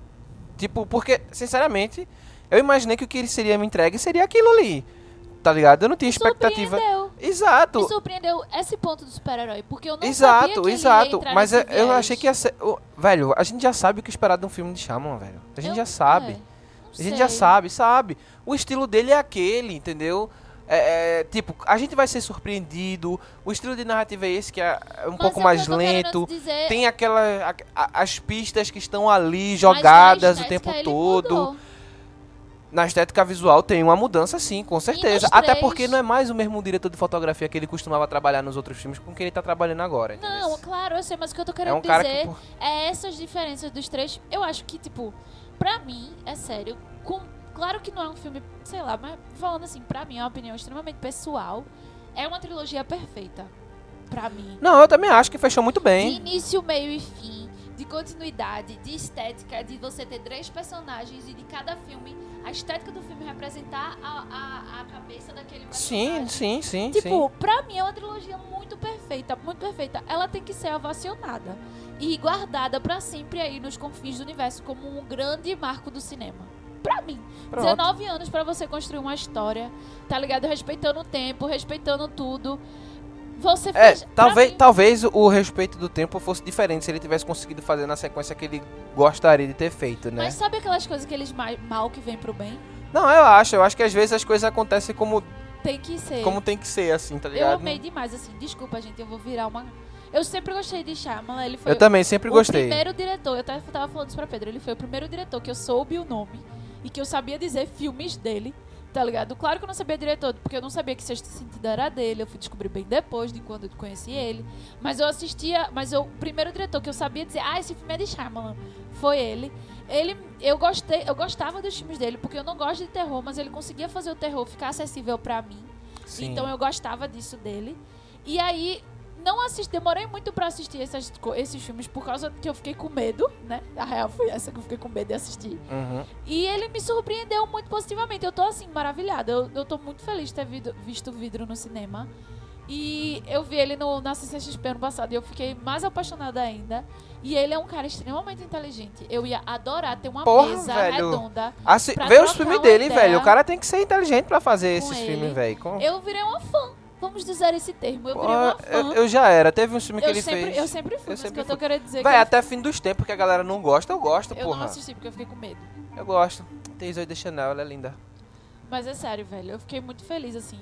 Tipo, porque, sinceramente, eu imaginei que o que ele seria me entregue seria aquilo ali. Tá ligado? Eu não tinha expectativa. Surpreendeu. Exato. Me surpreendeu esse ponto do super-herói, porque eu não sabia Exato, que ele ia exato. entrar Mas eu, eu achei que ia ser. o- velho, a gente já sabe o que esperar de um filme de Shyamalan, velho. A gente Eu- já sabe. é, não A gente já sei. sabe, sabe. O estilo dele é aquele, entendeu? É, é, tipo, a gente vai ser surpreendido. O estilo de narrativa é esse, que é é um Mas pouco é mais que lento. dizer, Tem aquela. a- as pistas que estão ali jogadas o tempo todo. mudou. Na estética visual tem uma mudança, sim, com certeza. Até porque não é mais o mesmo diretor de fotografia que ele costumava trabalhar nos outros filmes com quem ele tá trabalhando agora. Não, entendeu? claro, eu sei, mas o que eu tô querendo é um dizer que. é essas diferenças dos três. Eu acho que, tipo, pra mim, é sério, com, claro que não é um filme, sei lá, mas falando assim, pra mim, é uma opinião extremamente pessoal, é uma trilogia perfeita. Pra mim. Não, eu também acho que fechou muito De bem. início, meio e fim, de continuidade, de estética, de você ter três personagens e de cada filme, a estética do filme representar a, a, a cabeça daquele personagem. Sim, sim, sim, Tipo, sim. pra mim é uma trilogia muito perfeita, muito perfeita. Ela tem que ser ovacionada e guardada pra sempre aí nos confins do universo como um grande marco do cinema. Pra mim, Pronto. 19 anos pra você construir uma história, tá ligado? Respeitando o tempo, respeitando tudo. Você É, fez. talvez, mim, talvez o respeito do tempo fosse diferente se ele tivesse conseguido fazer na sequência que ele gostaria de ter feito, né? Mas sabe aquelas coisas que eles ma- mal que vem pro bem? Não, eu acho. Eu acho que às vezes as coisas acontecem como, Tem que ser. como tem que ser, assim, tá Eu ligado? amei demais, assim. Desculpa, gente, eu vou virar uma. Eu sempre gostei de Shyamalan, ele foi Eu também sempre o gostei. primeiro diretor, eu até tava falando isso pra Pedro, ele foi o primeiro diretor que eu soube o nome e que eu sabia dizer filmes dele, tá ligado? Claro que eu não sabia diretor, porque eu não sabia que Sexto Sentido era dele, eu fui descobrir bem depois de quando eu conheci ele. Mas eu assistia, mas eu, o primeiro diretor que eu sabia dizer, ah, esse filme é de Shyamalan, foi ele. Ele, eu gostei, eu gostava dos filmes dele, porque eu não gosto de terror, mas ele conseguia fazer o terror ficar acessível pra mim. Sim. Então eu gostava disso dele. E aí, não assisti, demorei muito pra assistir essas, esses filmes por causa que eu fiquei com medo, né? A real foi essa que eu fiquei com medo de assistir. Uhum. E ele me surpreendeu muito positivamente. Eu tô assim, maravilhada. Eu, eu tô muito feliz de ter vido- visto o vidro no cinema. E eu vi ele no, na CCXP ano passado e eu fiquei mais apaixonada ainda. E ele é um cara extremamente inteligente. Eu ia adorar ter uma Porra, mesa velho. redonda. Assi- Vê os filmes dele, velho. O cara tem que ser inteligente pra fazer esses ele. filmes, velho. Com- Eu virei uma fã. Vamos dizer esse termo. Eu Pô, virei uma fã. eu, eu já era. Teve um filme que Eu ele sempre, fez. eu sempre fui, Eu mas sempre o que eu tô fui. querendo dizer é Véi, que até fim dos tempos que a galera não gosta, eu gosto, eu porra. não assisti porque eu fiquei com medo. Eu gosto. Tem Zoe de Chanel, ela é linda. Mas é sério, velho. Eu fiquei muito feliz, assim,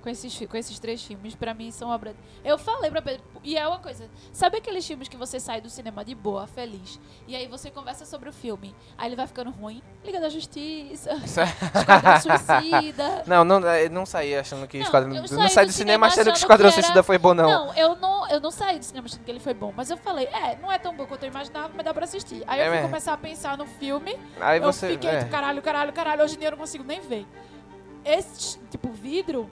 com esses, com esses três filmes. Pra mim, são obra... Eu falei pra Pedro... E é uma coisa... Sabe aqueles filmes que você sai do cinema de boa, feliz? E aí você conversa sobre o filme. Aí ele vai ficando ruim. Liga da Justiça. Esquadrão Suicida. Não, não, eu não saí achando que Não, Esquadrão... eu não saí do do cinema achando que Esquadrão que era- Suicida foi bom, não. Não, eu não, eu não saí do cinema achando que ele foi bom. Mas eu falei, é, não é tão bom quanto eu imaginava, mas dá pra assistir. Aí É eu fui mesmo. começar a pensar no filme. Aí eu você... fiquei, é. caralho, caralho, caralho, hoje em dia eu não consigo nem ver. Esse, tipo, vidro,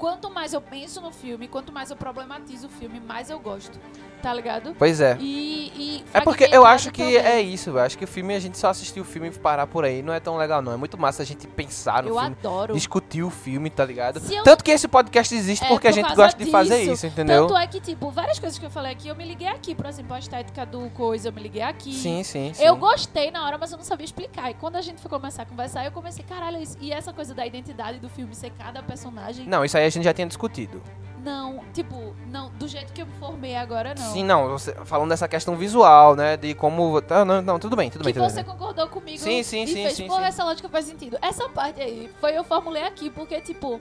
quanto mais eu penso no filme, quanto mais eu problematizo o filme, mais eu gosto. Tá ligado? Pois é. E, e É porque eu acho que também. é isso, eu acho que o filme, a gente só assistir o filme e parar por aí não é tão legal, não. É muito massa a gente pensar no Eu filme, adoro. discutir o filme, tá ligado? Eu- Tanto que esse podcast existe É, porque a por gente causa gosta de fazer disso. isso, entendeu? Tanto é que, tipo, várias coisas que eu falei aqui, eu me liguei aqui. Por exemplo, a estética do coisa, eu me liguei aqui. Sim, sim, sim. Eu gostei na hora, mas eu não sabia explicar. E quando a gente foi começar a conversar, eu comecei, caralho, isso- e essa coisa da identidade do filme ser cada personagem. Não, isso aí a gente já tinha discutido. Não, tipo, não, do jeito que eu me formei agora, não. Sim, não, você- falando dessa questão visual, né, de como... Tá, não, não, tudo bem, tudo bem. que você bem. concordou comigo Sim, sim, e sim, fez, sim, pô, sim. essa lógica faz sentido. Essa parte aí, foi eu formulei aqui, porque, tipo,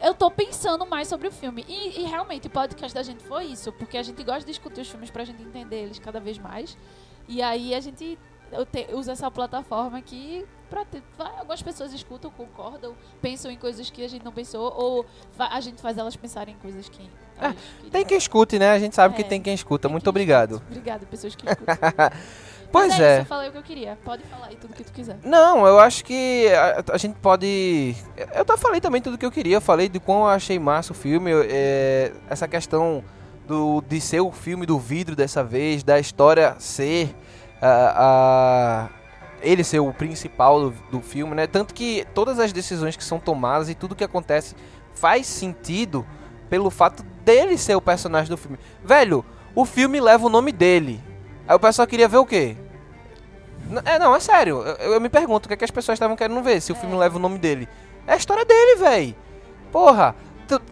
eu tô pensando mais sobre o filme. E, e realmente, o podcast da gente foi isso, porque a gente gosta de discutir os filmes pra gente entender eles cada vez mais. E aí a gente eu te- usa essa plataforma aqui vai, algumas pessoas escutam, concordam, pensam em coisas que a gente não pensou, ou a gente faz elas pensarem em coisas que. É, queria. Tem quem escute, né? A gente sabe É, que tem quem escuta. Tem Muito que- obrigado. Obrigada, pessoas que escutam. Pois Mas é. Isso, eu falei o que eu queria. Pode falar aí tudo que tu quiser. Não, eu acho que a, a gente pode. Eu até falei também tudo que eu queria. Eu falei de quão eu achei massa o filme. eu- é, essa questão do, de ser o filme do vidro dessa vez, da história ser a, a- ele ser o principal do, do filme, né? Tanto que todas as decisões que são tomadas e tudo que acontece faz sentido pelo fato dele ser o personagem do filme. Velho, o filme leva o nome dele. Aí o pessoal queria ver o quê? N- É, não, é sério. Eu, eu me pergunto o que, é que as pessoas estavam querendo ver se o filme É. leva o nome dele. É a história dele, véi. Porra.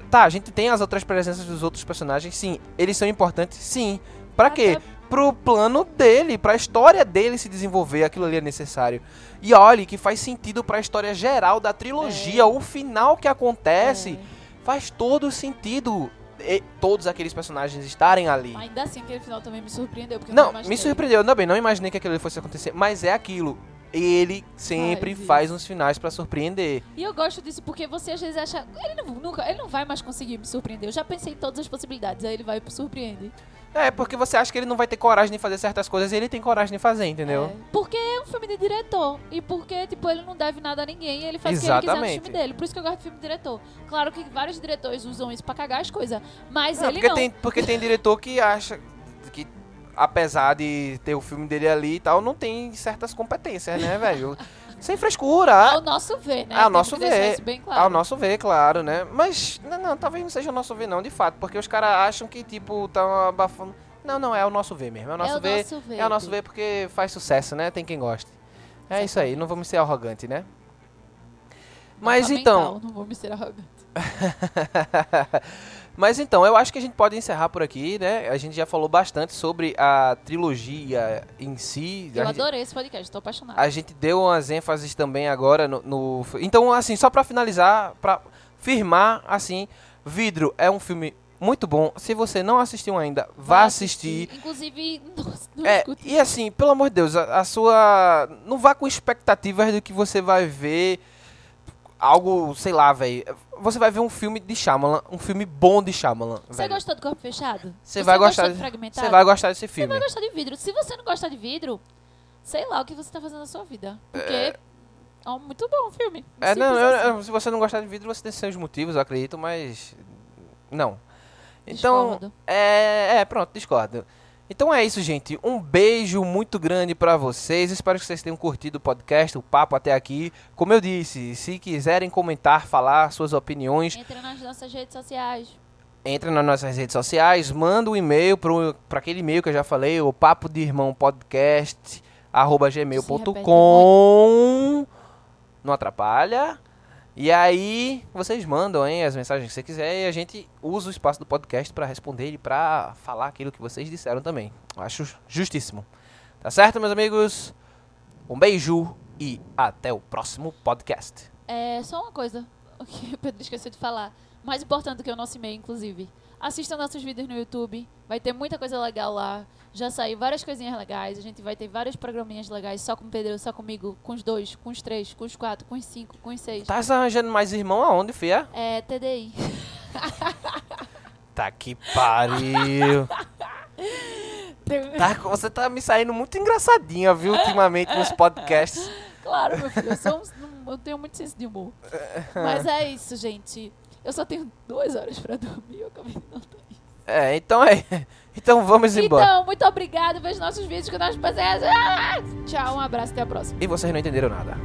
Tá, a gente tem as outras presenças dos outros personagens, sim. Eles são importantes, sim. Pra quê? Pro plano dele, pra história dele se desenvolver, aquilo ali é necessário. E olhe que faz sentido pra história geral da trilogia, É. o final que acontece É. faz todo sentido. E todos aqueles personagens estarem ali. Ainda assim, aquele final também me surpreendeu. Porque Não, me surpreendeu, ainda bem, não imaginei que aquilo ali fosse acontecer, mas é aquilo. Ele sempre Faz faz uns finais pra surpreender. E eu gosto disso porque você às vezes acha. Ele não, nunca, ele não vai mais conseguir me surpreender. Eu já pensei em todas as possibilidades, aí ele vai e me surpreende. É, porque você acha que ele não vai ter coragem de fazer certas coisas e ele tem coragem de fazer, entendeu? É, porque é um filme de diretor. E porque, tipo, ele não deve nada a ninguém e ele faz o que ele quiser no Exatamente. filme dele. Por isso que eu gosto de filme de diretor. Claro que vários diretores usam isso pra cagar as coisas. Mas Não, ele porque, não. Tem, porque tem diretor que acha que, apesar de ter o filme dele ali e tal, não tem certas competências, né, velho? Sem frescura. Ao nosso ver, né? Ao nosso ver. claro. Ao nosso ver, claro, né? Mas, não, não, talvez não seja o nosso ver, não, de fato. Porque os caras acham que, tipo, estão abafando. Não, não, é o nosso ver mesmo. É o nosso é o ver. nosso ver. É o nosso ver porque faz sucesso, né? Tem quem goste. É isso aí, não vamos ser arrogante, né? Mas então. mental, Não vou me ser arrogante. Mas então, eu acho que a gente pode encerrar por aqui, né? A gente já falou bastante sobre a trilogia em si. Eu adorei esse podcast, tô apaixonada. a gente deu umas ênfases também agora no. no- então, assim, só pra finalizar, pra firmar, assim, Vidro é um filme Muito bom. Se você não assistiu ainda, vá assistir. Inclusive, nossa, não É, e assim, pelo amor de Deus, a, a sua. Não vá com expectativas do que você vai ver algo, sei lá, velho. Você vai ver um filme de Shyamalan, um filme bom de Shyamalan. Você gostou do corpo fechado? Você vai gostar de? Você vai gostar desse Você filme. vai gostar de vidro. Se você não gostar de vidro, sei lá o que você tá fazendo na sua vida. Porque é, um muito bom filme. É, não, eu- assim. se você não gostar de vidro, você tem seus motivos, eu acredito, mas. Não. Então. Discordo. É, é, pronto, discordo. Então é isso, gente. Um beijo muito grande pra vocês. Espero que vocês tenham curtido o podcast, o papo até aqui. Como eu disse, se quiserem comentar, falar suas opiniões, Entra nas nossas redes sociais. entre nas nossas redes sociais, manda um e-mail para aquele e-mail que eu já falei, o papo de irmão podcast arroba gmail.com. Não atrapalha. E aí, vocês mandam hein, as mensagens que você quiser e a gente usa o espaço do podcast para responder e para falar aquilo que vocês disseram também. Acho justíssimo. Tá certo, meus amigos? Um beijo e até o próximo podcast. É só uma coisa que o Pedro esqueceu de falar. Mais importante do que o nosso e-mail, inclusive. Assistam nossos vídeos no YouTube. Vai ter muita coisa legal lá. Já saiu várias coisinhas legais. A gente vai ter vários programinhas legais. Só com o Pedro, só comigo. Com os dois, com os três, com os quatro, com os cinco, com os seis. Tá arranjando mais irmão aonde, fia? É TDI. Tá que pariu. Tá, você tá me saindo muito engraçadinha, viu, ultimamente nos podcasts. Claro, meu filho. Eu, sou um- eu tenho muito senso de humor. Mas é isso, gente. Eu só tenho duas horas pra dormir. Eu acabei de notar isso. É, então é. Então vamos embora. Então, muito obrigado. Veja nossos vídeos que nós fazemos. Ah! Tchau, um abraço. Até a próxima. E vocês não entenderam nada.